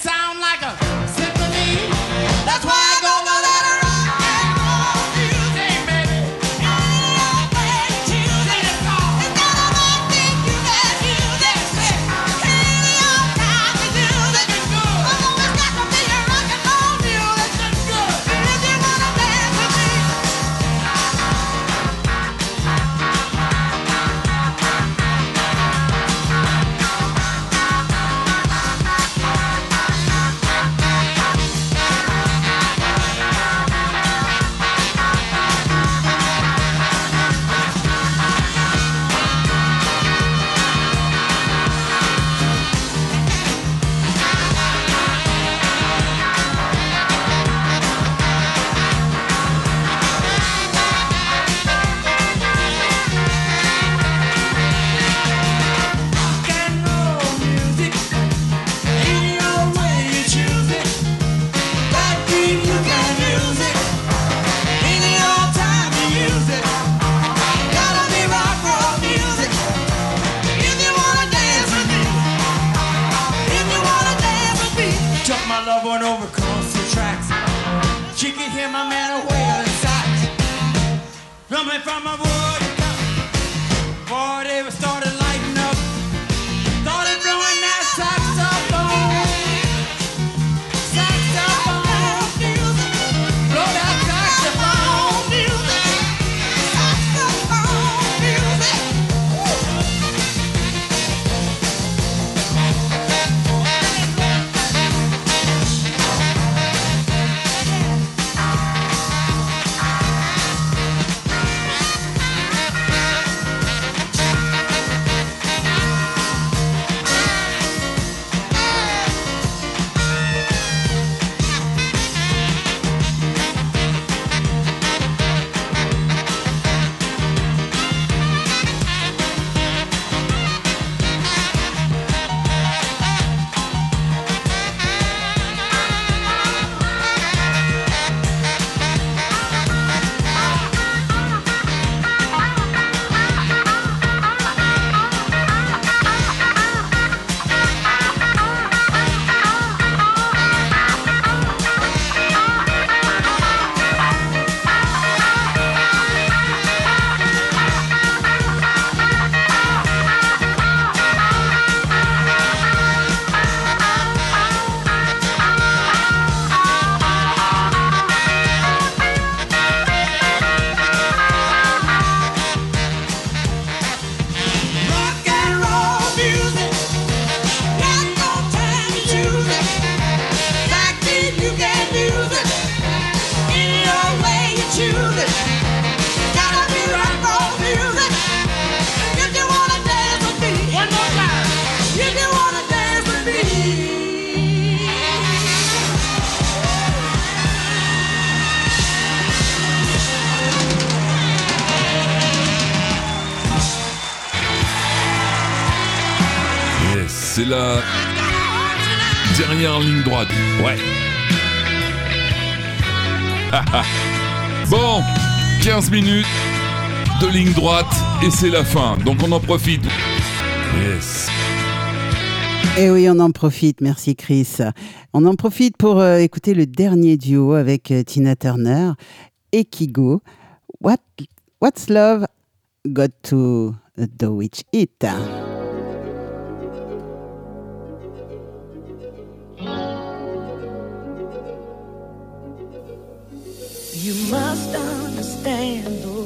sound like hear my man a whale inside, coming from a wood. Et c'est la fin. Donc on en profite. Yes. Et oui, on en profite, merci Chris. On en profite pour euh, écouter le dernier duo avec euh, Tina Turner et Kigo. What, what's Love Got to Do With It? You must understand,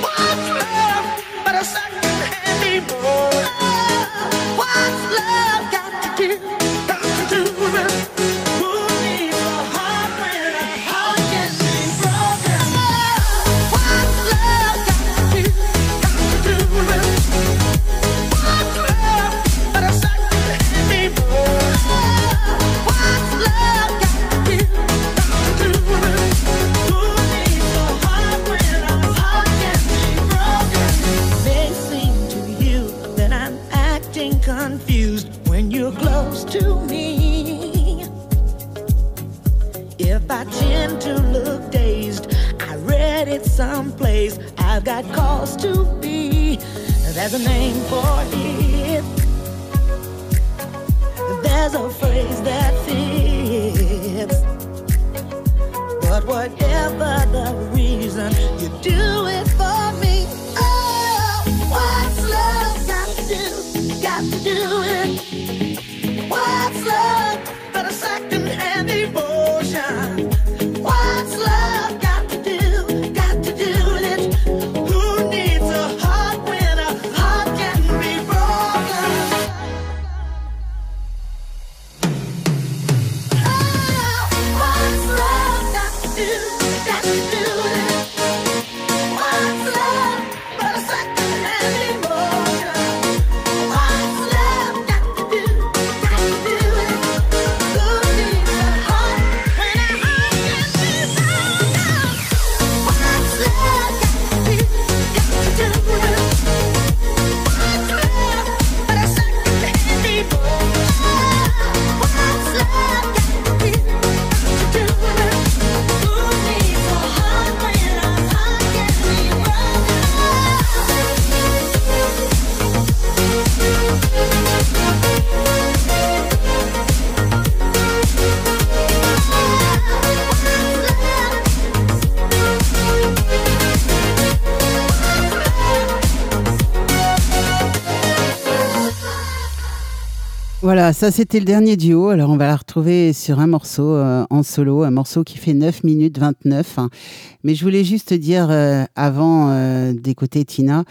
What's love but a second-hand emotion? Ça c'était le dernier duo. Alors on va la retrouver sur un morceau euh, en solo, un morceau qui fait 9 minutes 29. hein. Mais je voulais juste dire euh, avant euh, d'écouter Tina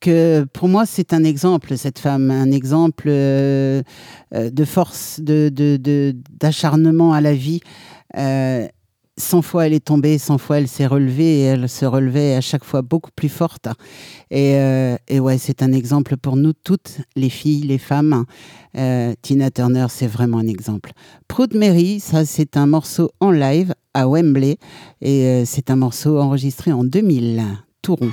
que pour moi c'est un exemple, cette femme, un exemple de force, de, de- de- d'acharnement à la vie. Euh, 100 fois elle est tombée, 100 fois elle s'est relevée et elle se relevait à chaque fois beaucoup plus forte. Et, euh, et ouais, c'est un exemple pour nous toutes, les filles, les femmes. Euh, Tina Turner, c'est vraiment un exemple. Proud Mary, ça c'est un morceau en live à Wembley et euh, c'est un morceau enregistré en 2000, Touron.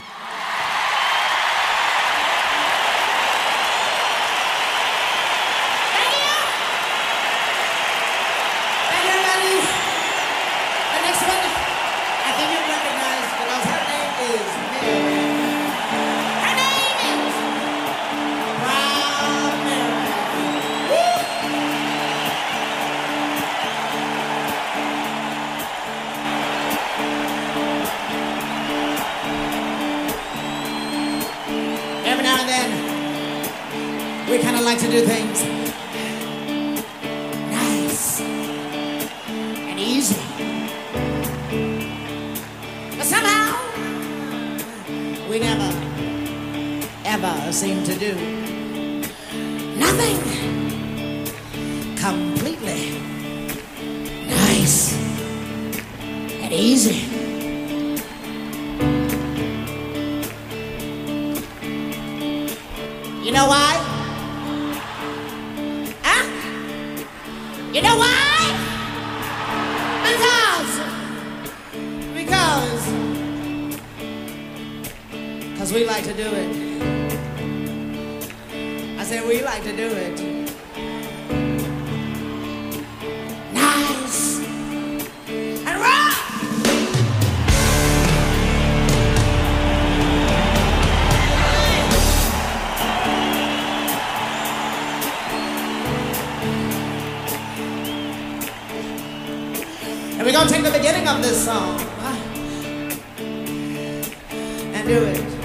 You know why? Huh? You know why? Because, because, because we like to do it. I said we like to do it. gonna take the beginning of this song and do it.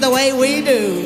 the way we do.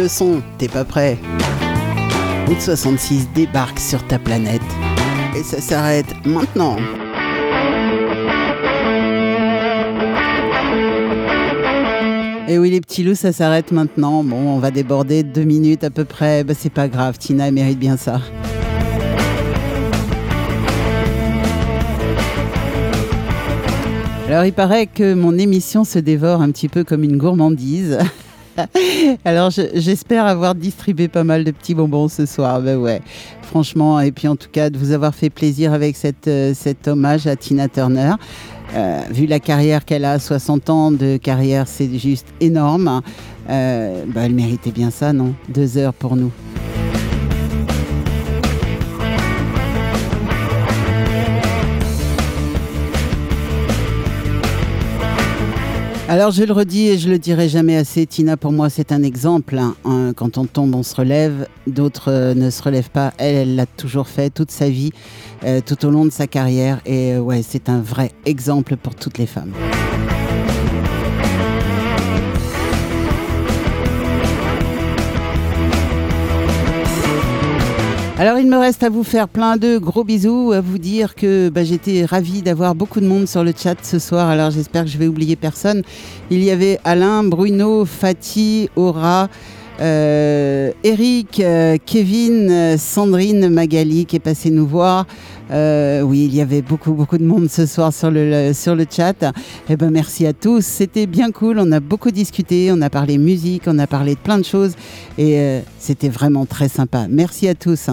Le son, t'es pas prêt Route 66 débarque sur ta planète. Et ça s'arrête maintenant. Et oui, les petits loups, ça s'arrête maintenant. Bon, on va déborder deux minutes à peu près. Bah, c'est pas grave, Tina mérite bien ça. Alors, il paraît que mon émission se dévore un petit peu comme une gourmandise. [laughs] [laughs] Alors, je- j'espère avoir distribué pas mal de petits bonbons ce soir. Ben ouais, franchement. Et puis, en tout cas, de vous avoir fait plaisir avec cette, euh, cet hommage à Tina Turner. Euh, vu la carrière qu'elle a, 60 ans de carrière, c'est juste énorme. Bah, elle méritait bien ça, non? Deux heures pour nous. Alors je le redis et je le dirai jamais assez, Tina pour moi c'est un exemple. hein. Quand on tombe on se relève, d'autres euh, ne se relèvent pas. Elle, elle l'a toujours fait toute sa vie, euh, tout au long de sa carrière et euh, ouais c'est un vrai exemple pour toutes les femmes. Alors il me reste à vous faire plein de gros bisous, à vous dire que bah, j'étais ravie d'avoir beaucoup de monde sur le chat ce soir. Alors j'espère que je vais oublier personne. Il y avait Alain, Bruno, Fatih, Aura. Euh, Eric, euh, Kevin, euh, Sandrine, Magali qui est passée nous voir. Oui, il y avait beaucoup, beaucoup de monde ce soir sur le, sur le chat. Eh ben, merci à tous. C'était bien cool. On a beaucoup discuté. On a parlé musique. On a parlé de plein de choses. Et c'était vraiment très sympa. Merci à tous.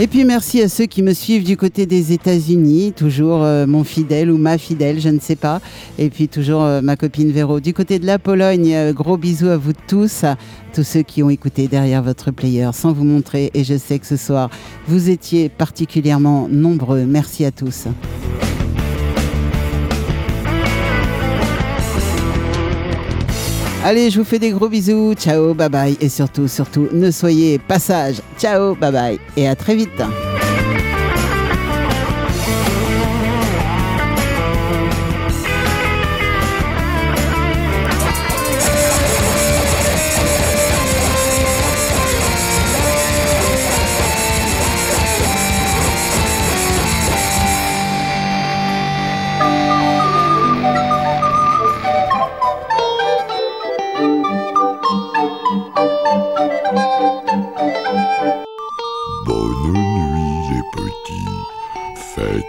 Et puis merci à ceux qui me suivent du côté des États-Unis, toujours euh, mon fidèle ou ma fidèle, je ne sais pas. Et puis toujours euh, ma copine Véro. Du côté de la Pologne, euh, gros bisous à vous tous, à tous ceux qui ont écouté derrière votre player sans vous montrer. Et je sais que ce soir, vous étiez particulièrement nombreux. Merci à tous. Allez, je vous fais des gros bisous. Ciao, bye bye. Et surtout, surtout, ne soyez pas sages. Ciao, bye bye. Et à très vite.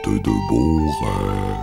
对对不黑